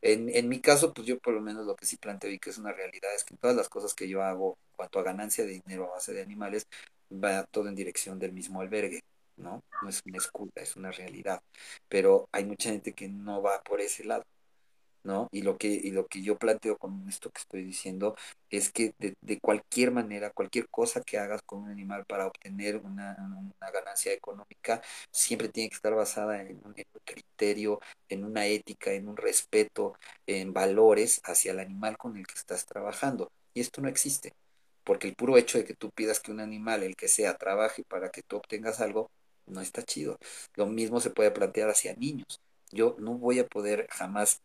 Speaker 3: En, en mi caso, pues yo por lo menos lo que sí planteo y que es una realidad es que todas las cosas que yo hago en cuanto a ganancia de dinero a base de animales, va todo en dirección del mismo albergue, ¿no? No es una excusa, es una realidad. Pero hay mucha gente que no va por ese lado. ¿No? Y lo que, y lo que yo planteo con esto que estoy diciendo es que de, de cualquier manera, cualquier cosa que hagas con un animal para obtener una, una ganancia económica, siempre tiene que estar basada en un, en un, criterio, en una ética, en un respeto, en valores hacia el animal con el que estás trabajando. Y esto no existe, porque el puro hecho de que tú pidas que un animal, el que sea, trabaje para que tú obtengas algo, no está chido. Lo mismo se puede plantear hacia niños. Yo no voy a poder jamás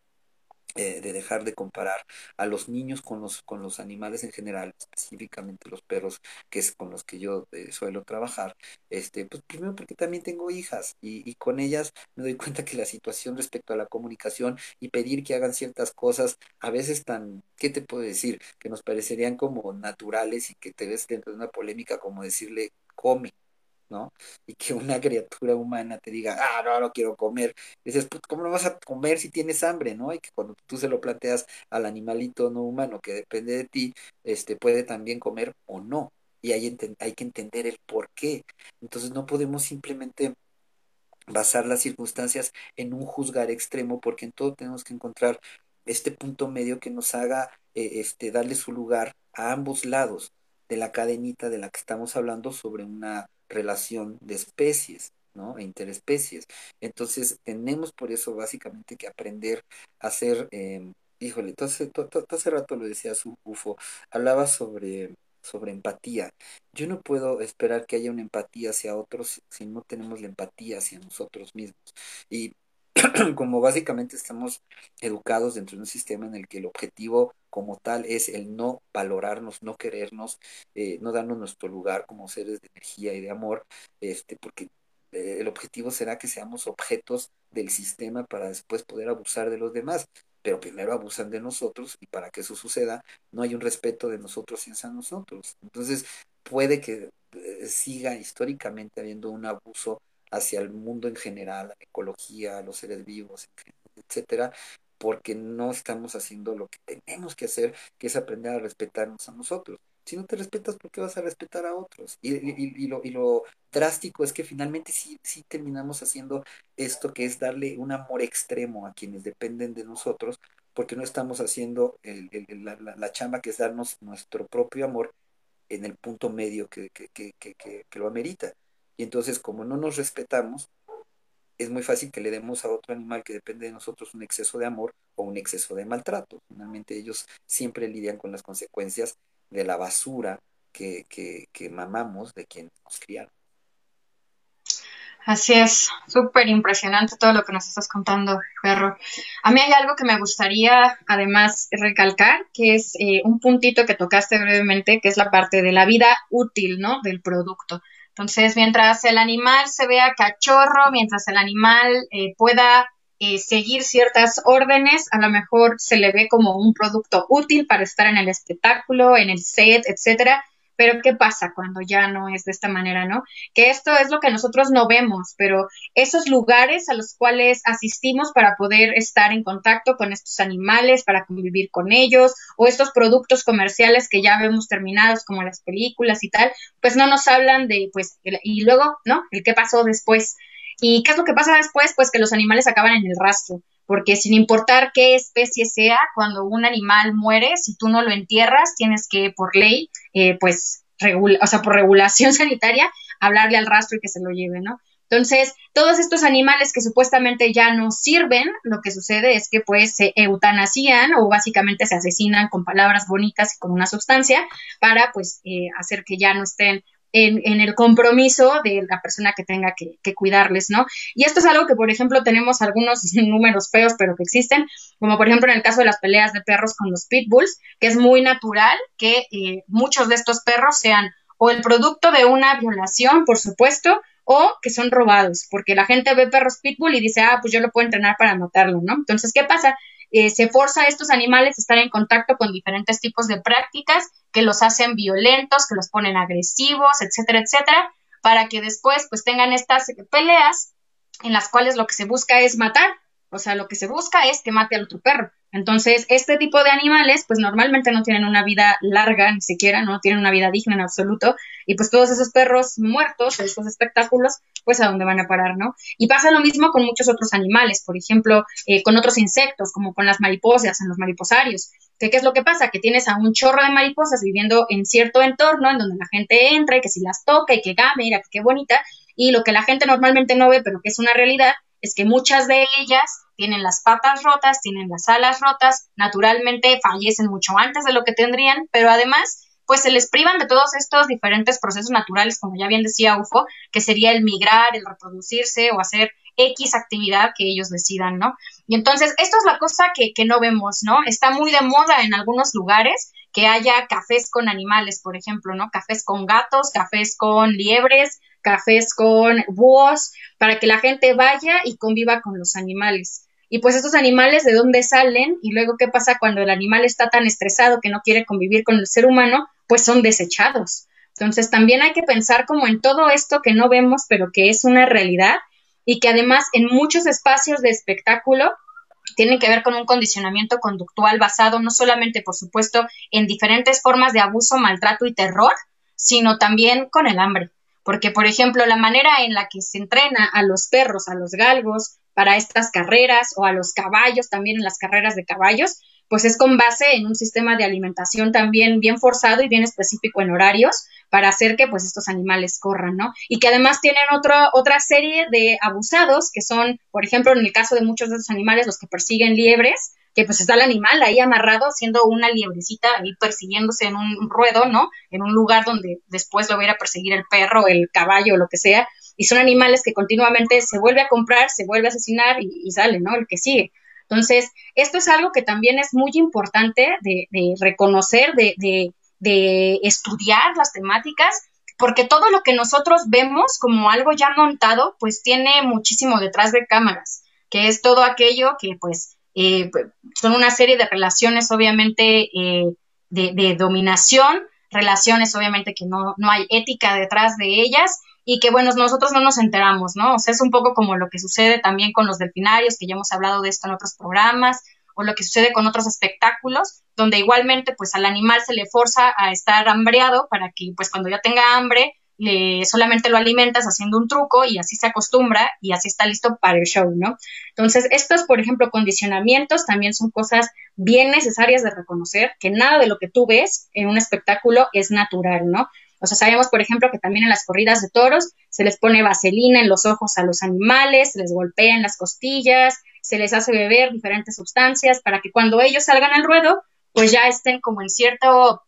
Speaker 3: eh, de dejar de comparar a los niños con los, con los animales en general, específicamente los perros, que es con los que yo eh, suelo trabajar, este, pues primero porque también tengo hijas y, y, con ellas me doy cuenta que la situación respecto a la comunicación y pedir que hagan ciertas cosas, a veces tan, ¿qué te puedo decir? Que nos parecerían como naturales y que te ves dentro de una polémica como decirle come, ¿no? Y que una criatura humana te diga, ah, no, no quiero comer. Dices, pues, ¿cómo no vas a comer si tienes hambre, no? Y que cuando tú se lo planteas al animalito no humano que depende de ti, este, puede también comer o no. Y hay, hay que entender el por qué. Entonces no podemos simplemente basar las circunstancias en un juzgar extremo, porque en todo tenemos que encontrar este punto medio que nos haga eh, este, darle su lugar a ambos lados de la cadenita de la que estamos hablando sobre una relación de especies, ¿no? E interespecies. Entonces, tenemos por eso básicamente que aprender a ser, eh, híjole, entonces, hace rato lo decía su UFO, hablaba sobre, sobre empatía. Yo no puedo esperar que haya una empatía hacia otros si no tenemos la empatía hacia nosotros mismos. Y como básicamente estamos educados dentro de un sistema en el que el objetivo como tal es el no valorarnos, no querernos, eh, no darnos nuestro lugar como seres de energía y de amor, este, porque eh, el objetivo será que seamos objetos del sistema para después poder abusar de los demás. Pero primero abusan de nosotros y para que eso suceda no hay un respeto de nosotros hacia nosotros. Entonces puede que eh, siga históricamente habiendo un abuso hacia el mundo en general, la ecología, los seres vivos, etcétera, porque no estamos haciendo lo que tenemos que hacer, que es aprender a respetarnos a nosotros. Si no te respetas, ¿por qué vas a respetar a otros? Y, y, y, lo, y lo, drástico es que finalmente sí, sí terminamos haciendo esto que es darle un amor extremo a quienes dependen de nosotros, porque no estamos haciendo el, el, la, la, la, chamba que es darnos nuestro propio amor en el punto medio que, que, que, que lo amerita. Y entonces, como no nos respetamos, es muy fácil que le demos a otro animal que depende de nosotros un exceso de amor o un exceso de maltrato. Finalmente ellos siempre lidian con las consecuencias de la basura que, que, que mamamos de quien nos criaron.
Speaker 1: Así es, súper impresionante todo lo que nos estás contando, perro. A mí hay algo que me gustaría además recalcar, que es eh, un puntito que tocaste brevemente, que es la parte de la vida útil, ¿no? Del producto. Entonces, mientras el animal se vea cachorro, mientras el animal eh, pueda eh, seguir ciertas órdenes, a lo mejor se le ve como un producto útil para estar en el espectáculo, en el set, etcétera. Pero ¿qué pasa cuando ya no es de esta manera, no? Que esto es lo que nosotros no vemos, pero esos lugares a los cuales asistimos para poder estar en contacto con estos animales, para convivir con ellos, o estos productos comerciales que ya vemos terminados como las películas y tal, pues no nos hablan de, pues, y luego, ¿no? El qué pasó después. ¿Y qué es lo que pasa después? Pues que los animales acaban en el rastro porque sin importar qué especie sea, cuando un animal muere, si tú no lo entierras, tienes que, por ley, eh, pues, regula o sea, por regulación sanitaria, hablarle al rastro y que se lo lleve, ¿no? Entonces, todos estos animales que supuestamente ya no sirven, lo que sucede es que pues se eutanasían o básicamente se asesinan con palabras bonitas y con una sustancia para pues eh, hacer que ya no estén en, el compromiso de la persona que tenga que, que, cuidarles, ¿no? Y esto es algo que, por ejemplo, tenemos algunos números feos, pero que existen, como por ejemplo en el caso de las peleas de perros con los pitbulls, que es muy natural que eh, muchos de estos perros sean o el producto de una violación, por supuesto, o que son robados, porque la gente ve perros pitbull y dice, ah, pues yo lo puedo entrenar para matarlo, ¿no? Entonces, ¿qué pasa? Eh, se forza a estos animales a estar en contacto con diferentes tipos de prácticas que los hacen violentos, que los ponen agresivos, etcétera, etcétera, para que después pues tengan estas peleas en las cuales lo que se busca es matar, o sea, lo que se busca es que mate al otro perro. Entonces, este tipo de animales, pues normalmente no tienen una vida larga, ni siquiera, no tienen una vida digna en absoluto, y pues todos esos perros muertos, estos espectáculos, pues a dónde van a parar, ¿no? Y pasa lo mismo con muchos otros animales, por ejemplo, eh, con otros insectos, como con las mariposas, en los mariposarios. ¿Qué, ¿Qué es lo que pasa? Que tienes a un chorro de mariposas viviendo en cierto entorno en donde la gente entra y que si las toca y que game, mira, qué bonita, y lo que la gente normalmente no ve, pero que es una realidad, es que muchas de ellas tienen las patas rotas, tienen las alas rotas, naturalmente fallecen mucho antes de lo que tendrían, pero además pues se les privan de todos estos diferentes procesos naturales, como ya bien decía UFO, que sería el migrar, el reproducirse o hacer X actividad que ellos decidan, ¿no? Y entonces, esto es la cosa que, que no vemos, ¿no? Está muy de moda en algunos lugares que haya cafés con animales, por ejemplo, ¿no? Cafés con gatos, cafés con liebres, cafés con búhos, para que la gente vaya y conviva con los animales. Y pues estos animales, ¿de dónde salen? Y luego, ¿qué pasa cuando el animal está tan estresado que no quiere convivir con el ser humano? Pues son desechados. Entonces, también hay que pensar como en todo esto que no vemos, pero que es una realidad y que además en muchos espacios de espectáculo tienen que ver con un condicionamiento conductual basado no solamente, por supuesto, en diferentes formas de abuso, maltrato y terror, sino también con el hambre. Porque, por ejemplo, la manera en la que se entrena a los perros, a los galgos, para estas carreras o a los caballos también en las carreras de caballos, pues es con base en un sistema de alimentación también bien forzado y bien específico en horarios para hacer que pues estos animales corran, ¿no? Y que además tienen otra otra serie de abusados que son, por ejemplo, en el caso de muchos de estos animales, los que persiguen liebres, que pues está el animal ahí amarrado siendo una liebrecita ahí persiguiéndose en un ruedo, ¿no? En un lugar donde después lo va a ir a perseguir el perro, el caballo, lo que sea, y son animales que continuamente se vuelve a comprar, se vuelve a asesinar y, sale, ¿no? El que sigue. Entonces, esto es algo que también es muy importante de, reconocer, de, de, estudiar las temáticas, porque todo lo que nosotros vemos como algo ya montado, pues tiene muchísimo detrás de cámaras, que es todo aquello que pues eh, son una serie de relaciones obviamente eh, de, de, dominación, relaciones obviamente que no, no hay ética detrás de ellas y que, bueno, nosotros no nos enteramos, ¿no? O sea, es un poco como lo que sucede también con los delfinarios, que ya hemos hablado de esto en otros programas, o lo que sucede con otros espectáculos, donde igualmente, pues al animal se le forza a estar hambreado para que, pues cuando ya tenga hambre, le, solamente lo alimentas haciendo un truco y así se acostumbra y así está listo para el show, ¿no? Entonces, estos, por ejemplo, condicionamientos también son cosas bien necesarias de reconocer, que nada de lo que tú ves en un espectáculo es natural, ¿no? O sea, sabemos, por ejemplo, que también en las corridas de toros se les pone vaselina en los ojos a los animales, se les golpea en las costillas, se les hace beber diferentes sustancias para que cuando ellos salgan al ruedo, pues ya estén como en cierto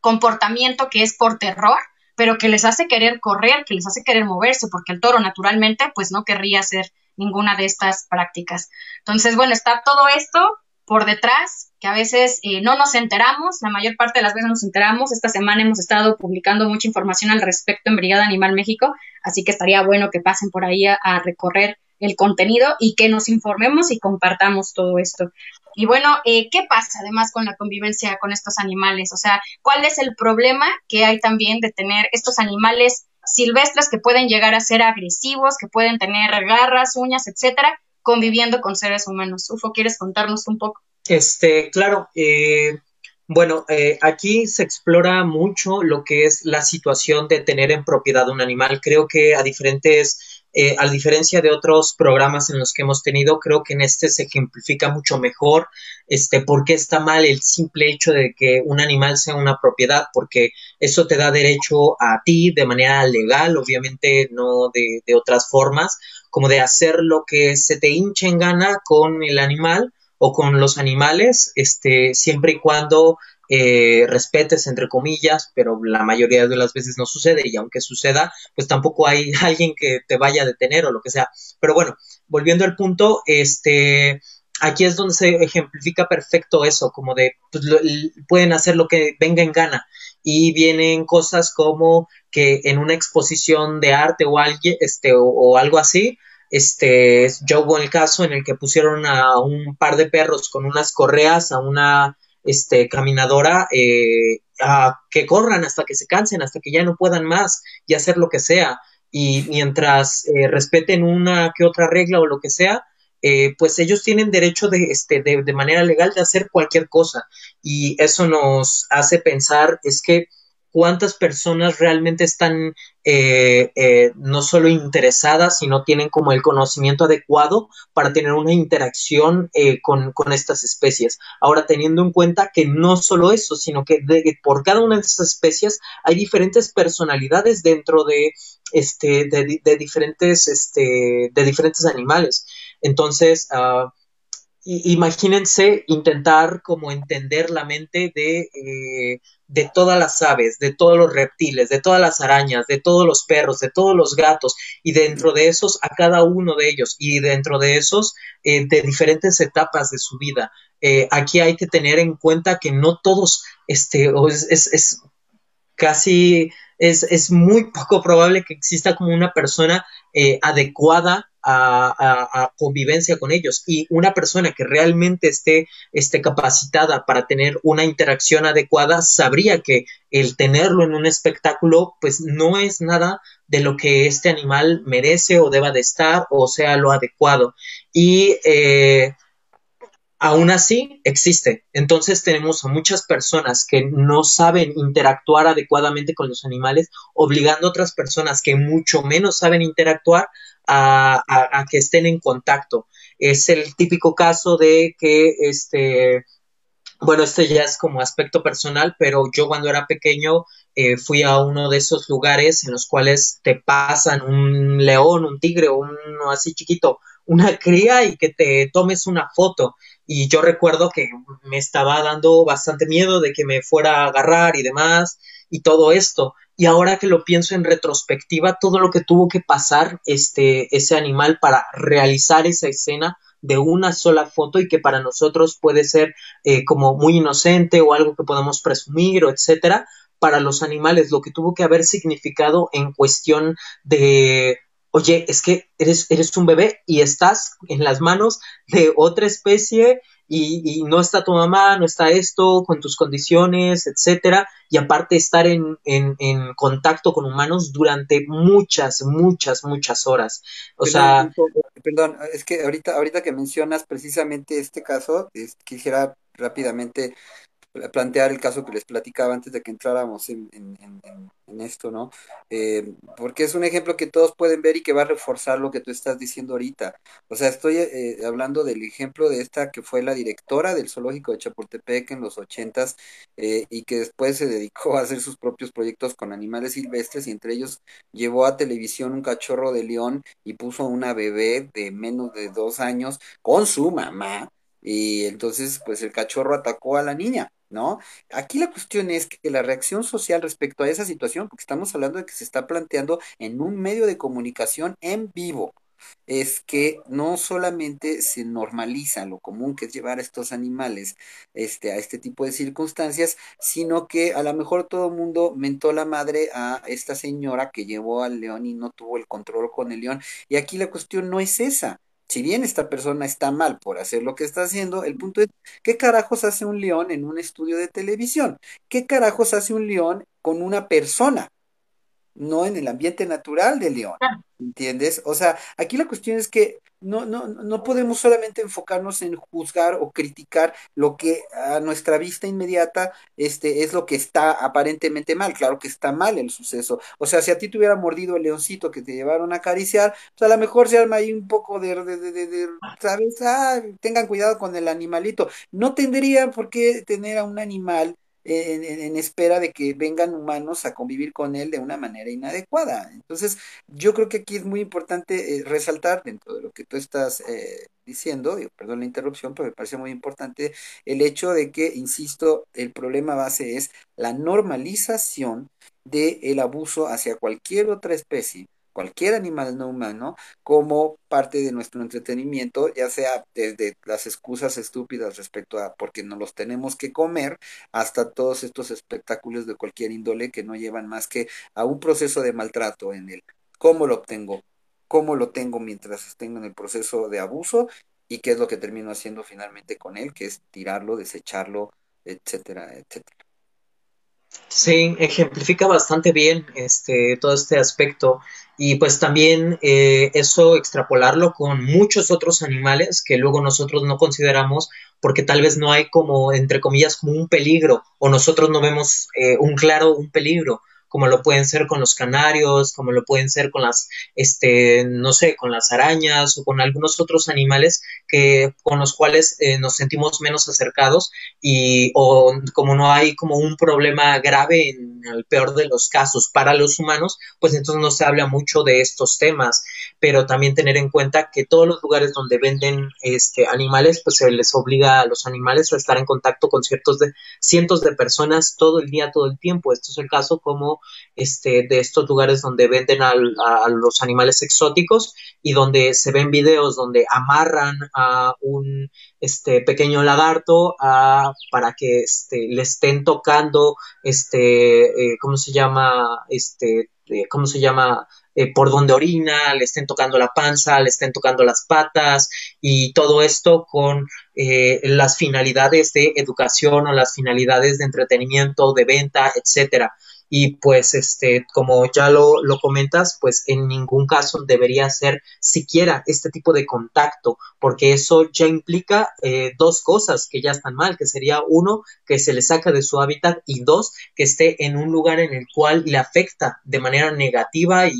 Speaker 1: comportamiento que es por terror, pero que les hace querer correr, que les hace querer moverse, porque el toro naturalmente pues no querría hacer ninguna de estas prácticas. Entonces, bueno, está todo esto por detrás, que a veces eh, no nos enteramos, la mayor parte de las veces nos enteramos. Esta semana hemos estado publicando mucha información al respecto en Brigada Animal México, así que estaría bueno que pasen por ahí a, recorrer el contenido y que nos informemos y compartamos todo esto. Y bueno, eh, ¿qué pasa además con la convivencia con estos animales? O sea, ¿cuál es el problema que hay también de tener estos animales silvestres que pueden llegar a ser agresivos, que pueden tener garras, uñas, etcétera, conviviendo con seres humanos. Ufo, ¿quieres contarnos un poco?
Speaker 2: Este, claro, eh, bueno, eh, aquí se explora mucho lo que es la situación de tener en propiedad un animal. Creo que a diferentes eh, a diferencia de otros programas en los que hemos tenido, creo que en este se ejemplifica mucho mejor este, por qué está mal el simple hecho de que un animal sea una propiedad, porque eso te da derecho a ti de manera legal, obviamente no de, de otras formas, como de hacer lo que se te hinche en gana con el animal o con los animales, este, siempre y cuando eh, respetes, entre comillas, pero la mayoría de las veces no sucede y aunque suceda, pues tampoco hay alguien que te vaya a detener o lo que sea. Pero bueno, volviendo al punto, este, aquí es donde se ejemplifica perfecto eso, como de, pues, pueden hacer lo que venga en gana y vienen cosas como que en una exposición de arte o, alguien, este, o algo así, este, yo hubo el caso en el que pusieron a un par de perros con unas correas a una este, caminadora eh, a que corran hasta que se cansen, hasta que ya no puedan más y hacer lo que sea. Y mientras eh, respeten una que otra regla o lo que sea, eh, pues ellos tienen derecho de, este, de, de manera legal de hacer cualquier cosa. Y eso nos hace pensar es que cuántas personas realmente están eh, eh, no solo interesadas, sino tienen como el conocimiento adecuado para tener una interacción eh, con, estas especies. Ahora, teniendo en cuenta que no solo eso, sino que por cada una de esas especies hay diferentes personalidades dentro de, este, de, diferentes, este, de diferentes animales. Entonces, uh, imagínense intentar como entender la mente de, de todas las aves, de todos los reptiles, de todas las arañas, de todos los perros, de todos los gatos, y dentro de esos a cada uno de ellos, y dentro de esos eh, de diferentes etapas de su vida. Eh, aquí hay que tener en cuenta que no todos, este, es, es, es casi, es, es, muy poco probable que exista como una persona adecuada a, convivencia con ellos y una persona que realmente esté, esté capacitada para tener una interacción adecuada sabría que el tenerlo en un espectáculo pues no es nada de lo que este animal merece o deba de estar o sea lo adecuado y eh, aún así existe. Entonces tenemos a muchas personas que no saben interactuar adecuadamente con los animales, obligando a otras personas que mucho menos saben interactuar a, que estén en contacto. Es el típico caso de que este bueno, este ya es como aspecto personal, pero yo cuando era pequeño eh, fui a uno de esos lugares en los cuales te pasan un león, un tigre o uno así chiquito, una cría y que te tomes una foto. Y yo recuerdo que me estaba dando bastante miedo de que me fuera a agarrar y demás y todo esto. Y ahora que lo pienso en retrospectiva, todo lo que tuvo que pasar este, ese animal para realizar esa escena de una sola foto y que para nosotros puede ser eh, como muy inocente o algo que podamos presumir o etcétera, para los animales lo que tuvo que haber significado en cuestión de oye, es que eres, eres un bebé y estás en las manos de otra especie y, no está tu mamá, no está esto, con tus condiciones, etcétera, y aparte estar en, en, en contacto con humanos durante muchas, muchas, muchas horas. O sea.
Speaker 3: Perdón, es que ahorita, ahorita que mencionas precisamente este caso, quisiera rápidamente plantear el caso que les platicaba antes de que entráramos en, esto, ¿no? Eh, porque es un ejemplo que todos pueden ver y que va a reforzar lo que tú estás diciendo ahorita. O sea, estoy eh, hablando del ejemplo de esta que fue la directora del zoológico de Chapultepec en los ochentas eh, y que después se dedicó a hacer sus propios proyectos con animales silvestres y entre ellos llevó a televisión un cachorro de león y puso una bebé de menos de dos años con su mamá y entonces pues el cachorro atacó a la niña. ¿no? Aquí la cuestión es que la reacción social respecto a esa situación, porque estamos hablando de que se está planteando en un medio de comunicación en vivo, es que no solamente se normaliza lo común que es llevar a estos animales este, a este tipo de circunstancias, sino que a lo mejor todo el mundo mentó la madre a esta señora que llevó al león y no tuvo el control con el león. Y aquí la cuestión no es esa si bien esta persona está mal por hacer lo que está haciendo, el punto es, ¿qué carajos hace un león en un estudio de televisión? ¿Qué carajos hace un león con una persona? No en el ambiente natural de León. ¿Entiendes? O sea, aquí la cuestión es que no, no, no podemos solamente enfocarnos en juzgar o criticar lo que a nuestra vista inmediata este, es lo que está aparentemente mal. Claro que está mal el suceso. O sea, si a ti te hubiera mordido el leoncito que te llevaron a acariciar, pues a lo mejor se arma ahí un poco de, de, de, de ¿sabes? Ah, tengan cuidado con el animalito. No tendría por qué tener a un animal en, espera de que vengan humanos a convivir con él de una manera inadecuada. Entonces, yo creo que aquí es muy importante eh, resaltar dentro de lo que tú estás eh, diciendo, perdón la interrupción, pero me parece muy importante el hecho de que, insisto, el problema base es la normalización del abuso hacia cualquier otra especie cualquier animal no humano como parte de nuestro entretenimiento, ya sea desde las excusas estúpidas respecto a porque no los tenemos que comer, hasta todos estos espectáculos de cualquier índole que no llevan más que a un proceso de maltrato en él. ¿Cómo lo obtengo? ¿Cómo lo tengo mientras esté en el proceso de abuso? ¿Y qué es lo que termino haciendo finalmente con él? Que es tirarlo, desecharlo, etcétera, etcétera.
Speaker 2: Sí, ejemplifica bastante bien este todo este aspecto y pues también eh, eso extrapolarlo con muchos otros animales que luego nosotros no consideramos porque tal vez no hay como entre comillas como un peligro o nosotros no vemos eh, un claro un peligro como lo pueden ser con los canarios, como lo pueden ser con las, este, no sé, con las arañas o con algunos otros animales que, con los cuales eh, nos sentimos menos acercados y, o como no hay como un problema grave en el peor de los casos para los humanos, pues entonces no se habla mucho de estos temas, pero también tener en cuenta que todos los lugares donde venden este, animales, pues se les obliga a los animales a estar en contacto con ciertos de, cientos de personas todo el día, todo el tiempo. Esto es el caso como este, de estos lugares donde venden a, los animales exóticos y donde se ven videos donde amarran a un este, pequeño lagarto para que este, le estén tocando, este, eh, ¿cómo se llama? Este, eh, ¿cómo se llama? Eh, por donde orina, le estén tocando la panza, le estén tocando las patas y todo esto con las finalidades de educación o las finalidades de entretenimiento, de venta, etcétera y pues este como ya lo, lo, comentas pues en ningún caso debería ser siquiera este tipo de contacto porque eso ya implica eh, dos cosas que ya están mal que sería uno que se le saca de su hábitat y dos que esté en un lugar en el cual le afecta de manera negativa y,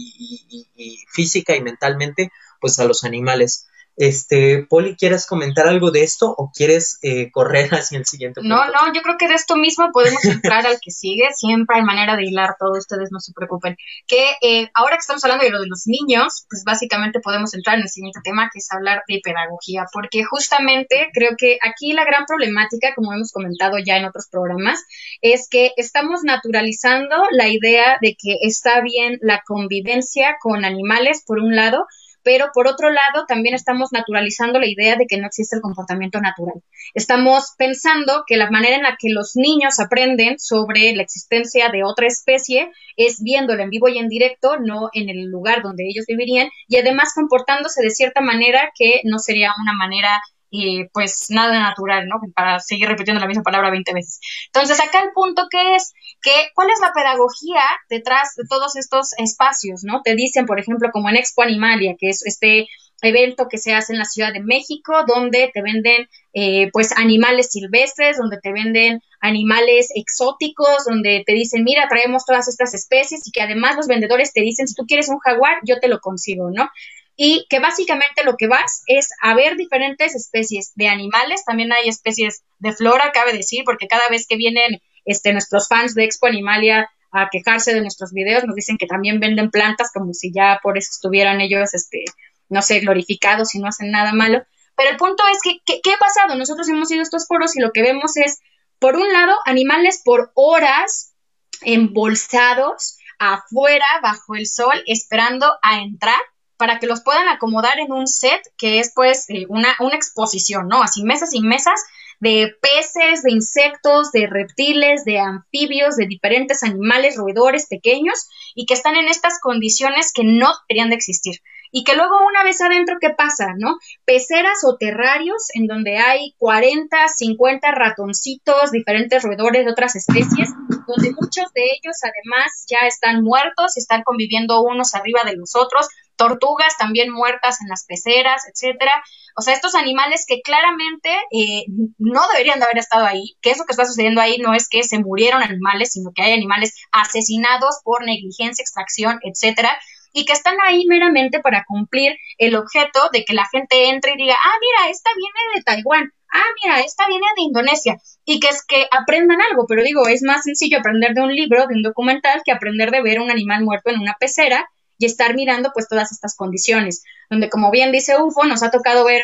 Speaker 2: y física y mentalmente pues a los animales este, Poli, ¿quieres comentar algo de esto o quieres eh, correr hacia el siguiente
Speaker 1: punto? No, no, yo creo que de esto mismo podemos entrar al que sigue. Siempre hay manera de hilar todo, ustedes no se preocupen. Que eh, ahora que estamos hablando de lo de los niños, pues básicamente podemos entrar en el siguiente tema, que es hablar de pedagogía, porque justamente creo que aquí la gran problemática, como hemos comentado ya en otros programas, es que estamos naturalizando la idea de que está bien la convivencia con animales, por un lado, pero por otro lado también estamos naturalizando la idea de que no existe el comportamiento natural. Estamos pensando que la manera en la que los niños aprenden sobre la existencia de otra especie es viéndola en vivo y en directo, no en el lugar donde ellos vivirían, y además comportándose de cierta manera que no sería una manera y pues nada natural, ¿no? Para seguir repitiendo la misma palabra 20 veces. Entonces, acá el punto que es que, ¿cuál es la pedagogía detrás de todos estos espacios, ¿no? Te dicen, por ejemplo, como en Expo Animalia, que es este evento que se hace en la Ciudad de México, donde te venden eh, pues animales silvestres, donde te venden animales exóticos, donde te dicen, mira, traemos todas estas especies y que además los vendedores te dicen, si tú quieres un jaguar, yo te lo consigo, ¿no? Y que básicamente lo que vas es a ver diferentes especies de animales, también hay especies de flora, cabe decir, porque cada vez que vienen este, nuestros fans de Expo Animalia a quejarse de nuestros videos, nos dicen que también venden plantas como si ya por eso estuvieran ellos, este, no sé, glorificados y no hacen nada malo. Pero el punto es que, ¿qué ha pasado? Nosotros hemos ido a estos foros y lo que vemos es, por un lado, animales por horas embolsados afuera, bajo el sol, esperando a entrar para que los puedan acomodar en un set que es pues eh, una, una exposición, ¿no? Así mesas y mesas de peces, de insectos, de reptiles, de anfibios, de diferentes animales, roedores pequeños y que están en estas condiciones que no deberían de existir. y que luego una vez adentro, ¿qué pasa? ¿No? Peceras o terrarios en donde hay 40, 50 ratoncitos, diferentes roedores de otras especies, donde muchos de ellos además ya están muertos, están conviviendo unos arriba de los otros, tortugas también muertas en las peceras, etcétera. O sea, estos animales que claramente eh, no deberían de haber estado ahí, que eso que está sucediendo ahí no es que se murieron animales, sino que hay animales asesinados por negligencia, extracción, etcétera, y que están ahí meramente para cumplir el objeto de que la gente entre y diga, ah, mira, esta viene de Taiwán, ah, mira, esta viene de Indonesia, y que es que aprendan algo, pero digo, es más sencillo aprender de un libro, de un documental, que aprender de ver un animal muerto en una pecera y estar mirando pues todas estas condiciones, donde como bien dice UFO, nos ha tocado ver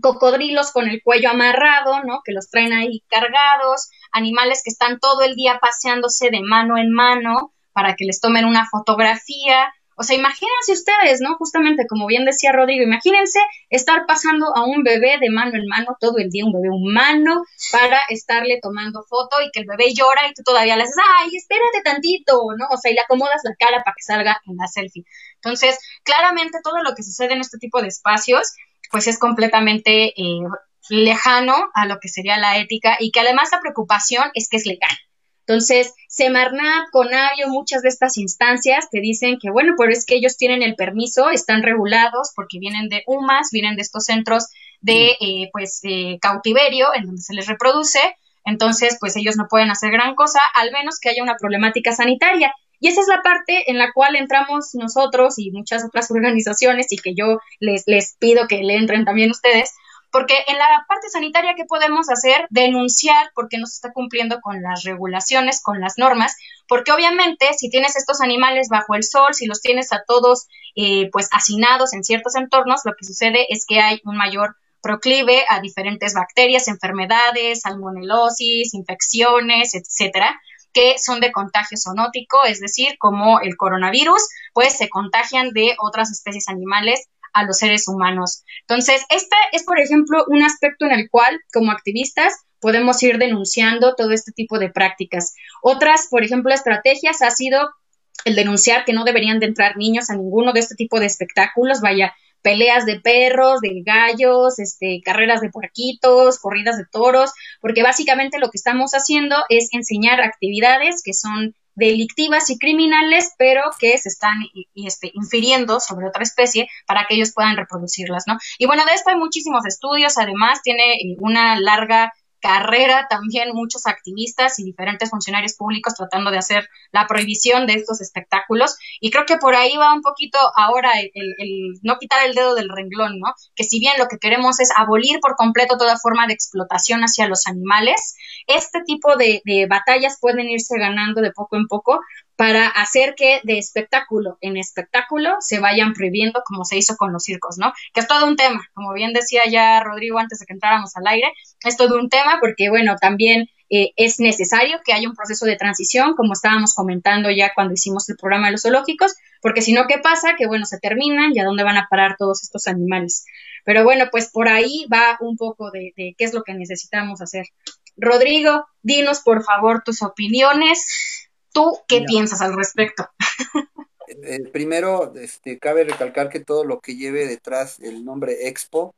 Speaker 1: cocodrilos con el cuello amarrado, ¿no? Que los traen ahí cargados, animales que están todo el día paseándose de mano en mano para que les tomen una fotografía, o sea, imagínense ustedes, ¿no? Justamente como bien decía Rodrigo, imagínense estar pasando a un bebé de mano en mano todo el día, un bebé humano, para estarle tomando foto y que el bebé llora y tú todavía le dices, ay, espérate tantito, ¿no? O sea, y le acomodas la cara para que salga en la selfie. Entonces, claramente todo lo que sucede en este tipo de espacios, pues es completamente eh, lejano a lo que sería la ética y que además la preocupación es que es legal. Entonces, Semarnat, Conavio, muchas de estas instancias te dicen que, bueno, pero es que ellos tienen el permiso, están regulados porque vienen de UMAS, vienen de estos centros de, eh, pues, cautiverio en donde se les reproduce, entonces, pues ellos no pueden hacer gran cosa, al menos que haya una problemática sanitaria. Y esa es la parte en la cual entramos nosotros y muchas otras organizaciones y que yo les, les pido que le entren también ustedes, porque en la parte sanitaria, ¿qué podemos hacer? Denunciar porque no se está cumpliendo con las regulaciones, con las normas, porque obviamente si tienes estos animales bajo el sol, si los tienes a todos eh, pues hacinados en ciertos entornos, lo que sucede es que hay un mayor proclive a diferentes bacterias, enfermedades, salmonelosis, infecciones, etcétera, que son de contagio zoonótico, es decir, como el coronavirus, pues se contagian de otras especies animales a los seres humanos. Entonces, este es, por ejemplo, un aspecto en el cual, como activistas, podemos ir denunciando todo este tipo de prácticas. Otras, por ejemplo, estrategias ha sido el denunciar que no deberían de entrar niños a ninguno de este tipo de espectáculos, vaya, peleas de perros, de gallos, este, carreras de puerquitos, corridas de toros, porque básicamente lo que estamos haciendo es enseñar actividades que son delictivas y criminales, pero que se están este, infiriendo sobre otra especie para que ellos puedan reproducirlas, ¿no? Y bueno, de esto hay muchísimos estudios, además tiene eh, una larga carrera también muchos activistas y diferentes funcionarios públicos tratando de hacer la prohibición de estos espectáculos. Y creo que por ahí va un poquito ahora el, no quitar el dedo del renglón, ¿no? Que si bien lo que queremos es abolir por completo toda forma de explotación hacia los animales, este tipo de, batallas pueden irse ganando de poco en poco para hacer que de espectáculo en espectáculo se vayan prohibiendo como se hizo con los circos, ¿no? Que es todo un tema, como bien decía ya Rodrigo antes de que entráramos al aire, es todo un tema porque, bueno, también eh, es necesario que haya un proceso de transición, como estábamos comentando ya cuando hicimos el programa de los zoológicos, porque si no, ¿qué pasa? Que, bueno, se terminan y a dónde van a parar todos estos animales. Pero bueno, pues por ahí va un poco de, de qué es lo que necesitamos hacer. Rodrigo, dinos por favor tus opiniones ¿Tú qué piensas al respecto?
Speaker 3: Eh, primero, este, cabe recalcar que todo lo que lleve detrás el nombre Expo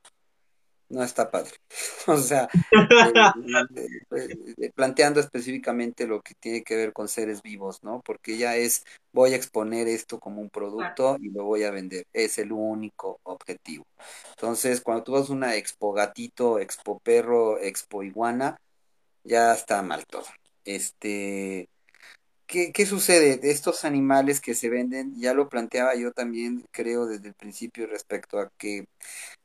Speaker 3: no está padre. o sea, eh, eh, planteando específicamente lo que tiene que ver con seres vivos, ¿no? Porque ya es, voy a exponer esto como un producto y lo voy a vender. Es el único objetivo. Entonces, cuando tú vas a una expo gatito, expo perro, expo iguana, ya está mal todo. Este, ¿Qué, sucede? De estos animales que se venden, ya lo planteaba yo también, creo, desde el principio respecto a que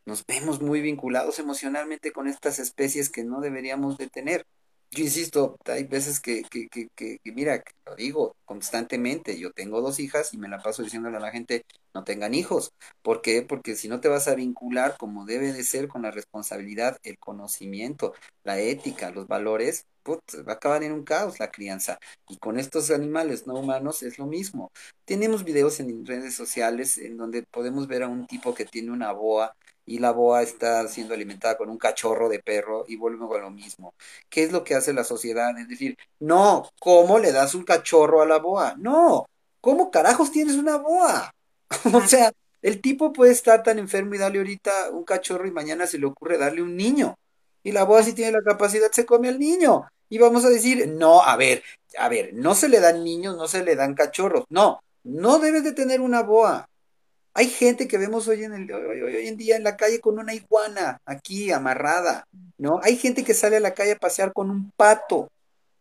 Speaker 3: nos vemos muy vinculados emocionalmente con estas especies que no deberíamos de tener. Yo insisto, hay veces que, que, que, que, mira, lo digo constantemente, yo tengo dos hijas y me la paso diciéndole a la gente, no tengan hijos. ¿Por qué? Porque si no te vas a vincular como debe de ser con la responsabilidad, el conocimiento, la ética, los valores, va a acabar en un caos la crianza. Y con estos animales no humanos es lo mismo. Tenemos videos en redes sociales en donde podemos ver a un tipo que tiene una boa y la boa está siendo alimentada con un cachorro de perro y volvemos a lo mismo. ¿Qué es lo que hace la sociedad? Es decir, no, ¿cómo le das un cachorro a la boa? No, ¿cómo carajos tienes una boa? o sea, El tipo puede estar tan enfermo y darle ahorita un cachorro y mañana se le ocurre darle un niño. Y la boa si tiene la capacidad se come al niño. Y vamos a decir, no, a ver, a ver, no se le dan niños, no se le dan cachorros. No, no debes de tener una boa. Hay gente que vemos hoy en, el, hoy, en día en la calle con una iguana aquí amarrada, ¿no? Hay gente que sale a la calle a pasear con un pato,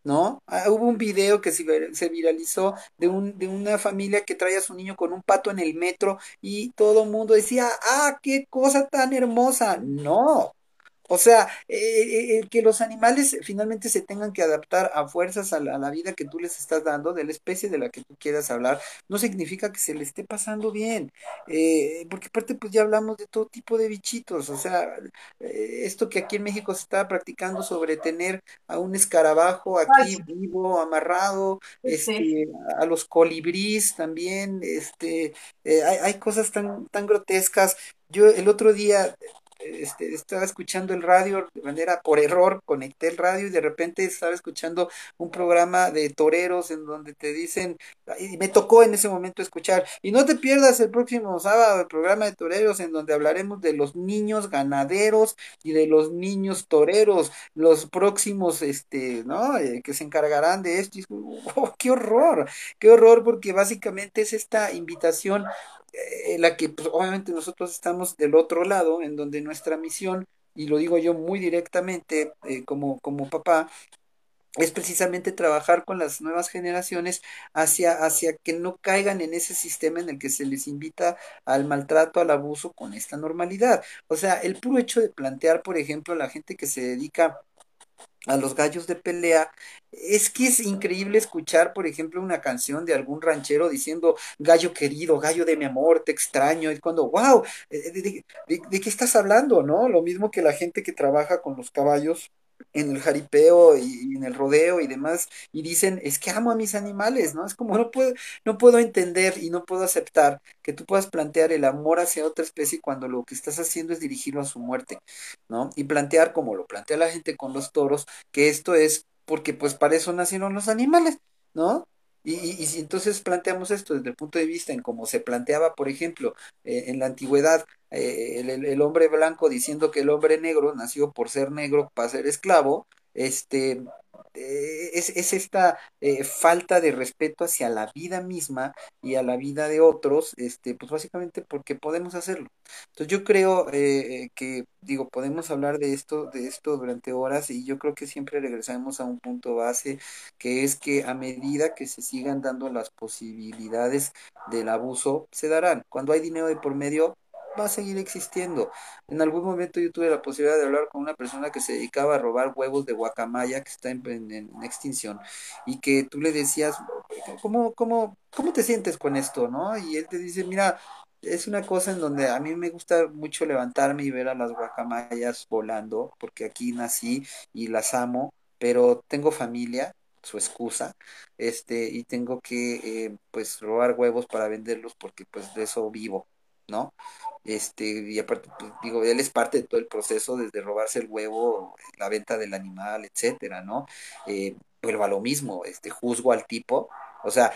Speaker 3: ¿no? Ah, hubo un video que se, viralizó de, un, de una familia que trae a su niño con un pato en el metro y todo el mundo decía, ah, qué cosa tan hermosa. No, o sea, eh, eh, que los animales finalmente se tengan que adaptar a fuerzas a la, vida que tú les estás dando, de la especie de la que tú quieras hablar, no significa que se le esté pasando bien, eh, porque aparte pues ya hablamos de todo tipo de bichitos, o sea, esto que aquí en México se está practicando sobre tener a un escarabajo aquí vivo, amarrado, este, a los colibríes también, este, hay, hay cosas tan, tan grotescas. Yo el otro día este, estaba escuchando el radio de manera por error, conecté el radio y de repente estaba escuchando un programa de toreros en donde te dicen, y me tocó en ese momento escuchar, y no te pierdas el próximo sábado el programa de toreros en donde hablaremos de los niños ganaderos y de los niños toreros, los próximos, este, ¿no? Eh, que se encargarán de esto. Y, oh, qué horror, qué horror, porque básicamente es esta invitación en la que pues, obviamente nosotros estamos del otro lado, en donde nuestra misión, y lo digo yo muy directamente eh, como, como papá, es precisamente trabajar con las nuevas generaciones hacia, hacia que no caigan en ese sistema en el que se les invita al maltrato, al abuso con esta normalidad. O sea, el puro hecho de plantear, por ejemplo, a la gente que se dedica a los gallos de pelea. Es que es increíble escuchar, por ejemplo, una canción de algún ranchero diciendo, gallo querido, gallo de mi amor, te extraño. Y cuando, wow, eh, ¿de, de qué estás hablando? ¿No? Lo mismo que la gente que trabaja con los caballos en el jaripeo y, en el rodeo y demás y dicen es que amo a mis animales no es como no puedo no puedo entender y no puedo aceptar que tú puedas plantear el amor hacia otra especie cuando lo que estás haciendo es dirigirlo a su muerte no y plantear como lo plantea la gente con los toros que esto es porque pues para eso nacieron los animales no y, y, si entonces planteamos esto desde el punto de vista en cómo se planteaba, por ejemplo, eh, en la antigüedad, eh, el, el, hombre blanco diciendo que el hombre negro nació por ser negro para ser esclavo, este, eh, es, es, esta eh, falta de respeto hacia la vida misma y a la vida de otros, este, pues básicamente porque podemos hacerlo. Entonces yo creo eh, que, digo, podemos hablar de esto, de esto durante horas y yo creo que siempre regresamos a un punto base, que es que a medida que se sigan dando las posibilidades del abuso, se darán. Cuando hay dinero de por medio, va a seguir existiendo. En algún momento yo tuve la posibilidad de hablar con una persona que se dedicaba a robar huevos de guacamaya que está en, extinción y que tú le decías, ¿cómo, cómo, ¿cómo te sientes con esto? ¿no? Y él te dice, mira, es una cosa en donde a mí me gusta mucho levantarme y ver a las guacamayas volando, porque aquí nací y las amo, pero tengo familia, su excusa, este, y tengo que, eh, pues, robar huevos para venderlos porque, pues, de eso vivo, ¿no? Este, y aparte, pues, digo, él es parte de todo el proceso, desde robarse el huevo, la venta del animal, etcétera, ¿no? Eh, vuelvo a lo mismo, este, juzgo al tipo, o sea,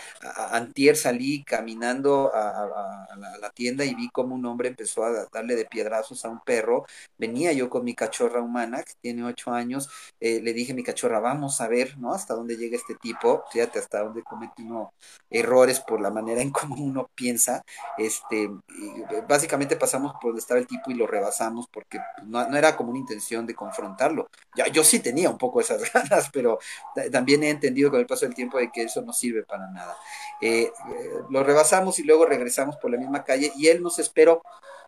Speaker 3: antier salí caminando a, la, tienda y vi como un hombre empezó a darle de piedrazos a un perro. Venía yo con mi cachorra humana, que tiene ocho años, eh, le dije a mi cachorra, vamos a ver, ¿no? Hasta dónde llega este tipo, fíjate hasta dónde comete uno errores por la manera en cómo uno piensa. Este, básicamente pasamos por donde estaba el tipo y lo rebasamos porque no, no era como una intención de confrontarlo. Ya, yo sí tenía un poco esas ganas, pero también he entendido con el paso del tiempo de que eso no sirve para nada. Eh, eh, lo rebasamos y luego regresamos por la misma calle y él nos esperó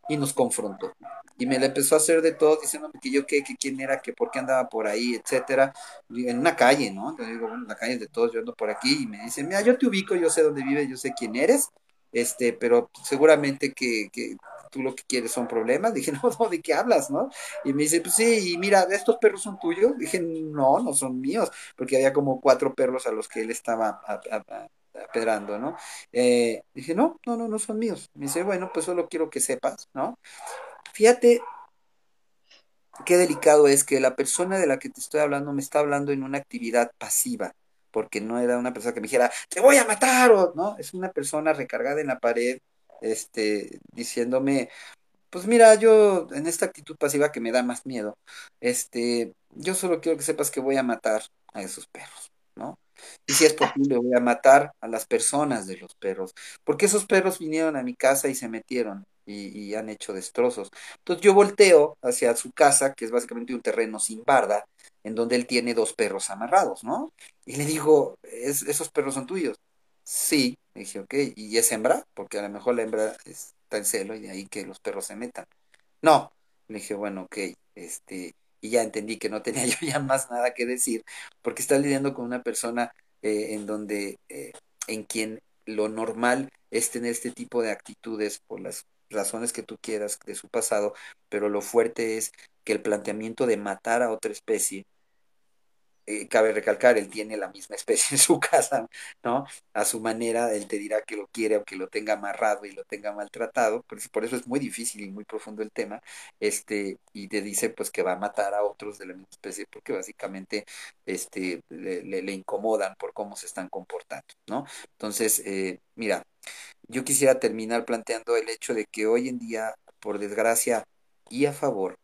Speaker 3: y nos confrontó. Y me le empezó a hacer de todo, diciéndome que yo qué, que quién era, que por qué andaba por ahí, etcétera, en una calle, ¿no? Entonces digo, bueno, la calle de todos, yo ando por aquí, y me dice, mira, yo te ubico, yo sé dónde vives, yo sé quién eres, este, pero seguramente que tú lo que quieres son problemas. Dije, no, no, ¿de qué hablas, no? Y me dice, pues sí, y mira, ¿estos perros son tuyos? Dije, no, no son míos, porque había como cuatro perros a los que él estaba apedrando, ¿no? Eh, dije, no, no, no, no son míos. Me dice, bueno, pues solo quiero que sepas, ¿no? Fíjate qué delicado es que la persona de la que te estoy hablando me está hablando en una actividad pasiva, porque no era una persona que me dijera, te voy a matar, o no, es una persona recargada en la pared, este, diciéndome, pues mira, yo en esta actitud pasiva que me da más miedo, este, yo solo quiero que sepas que voy a matar a esos perros, ¿no? Y si es posible, voy a matar a las personas de los perros, porque esos perros vinieron a mi casa y se metieron y, han hecho destrozos. Entonces yo volteo hacia su casa, que es básicamente un terreno sin barda, en donde él tiene dos perros amarrados, ¿no? Y le digo, ¿esos perros son tuyos? Sí, dije, ok, ¿y es hembra? Porque a lo mejor la hembra está en celo y de ahí que los perros se metan. No, le dije, bueno, ok, este, y ya entendí que no tenía yo ya más nada que decir, porque está lidiando con una persona eh, en donde, eh, en quien lo normal es tener este tipo de actitudes por las razones que tú quieras de su pasado, pero lo fuerte es que el planteamiento de matar a otra especie eh, cabe recalcar, él tiene la misma especie en su casa, ¿no? A su manera, él te dirá que lo quiere aunque lo tenga amarrado y lo tenga maltratado, por, por eso es muy difícil y muy profundo el tema, este, y te dice pues que va a matar a otros de la misma especie porque básicamente este, le, le, incomodan por cómo se están comportando, ¿no? Entonces, eh, mira, yo quisiera terminar planteando el hecho de que hoy en día, por desgracia y a favor,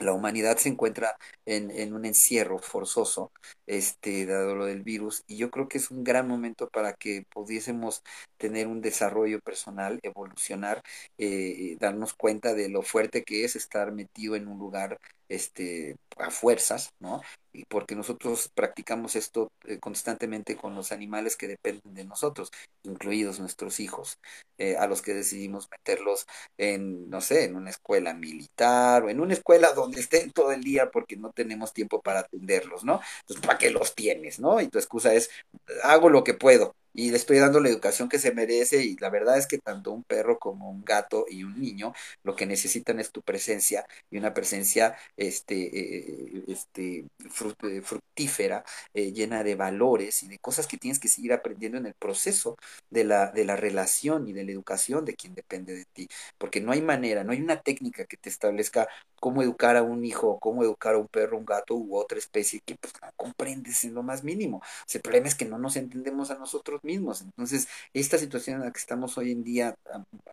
Speaker 3: la humanidad se encuentra en, en, un encierro forzoso, este, dado lo del virus, y yo creo que es un gran momento para que pudiésemos tener un desarrollo personal, evolucionar, eh, darnos cuenta de lo fuerte que es estar metido en un lugar este, a fuerzas, ¿no? Y porque nosotros practicamos esto eh, constantemente con los animales que dependen de nosotros, incluidos nuestros hijos, eh, a los que decidimos meterlos en, no sé, en una escuela militar o en una escuela donde estén todo el día porque no tenemos tiempo para atenderlos, ¿no? Entonces, ¿para qué los tienes, no? Y tu excusa es, hago lo que puedo, y le estoy dando la educación que se merece y la verdad es que tanto un perro como un gato y un niño lo que necesitan es tu presencia y una presencia este, eh, este eh, fructífera, eh, llena de valores y de cosas que tienes que seguir aprendiendo en el proceso de la, de la relación y de la educación de quien depende de ti, porque no hay manera, no hay una técnica que te establezca cómo educar a un hijo, cómo educar a un perro, un gato u otra especie que pues, no comprendes en lo más mínimo. el problema es que no nos entendemos a nosotros mismos. Entonces, esta situación en la que estamos hoy en día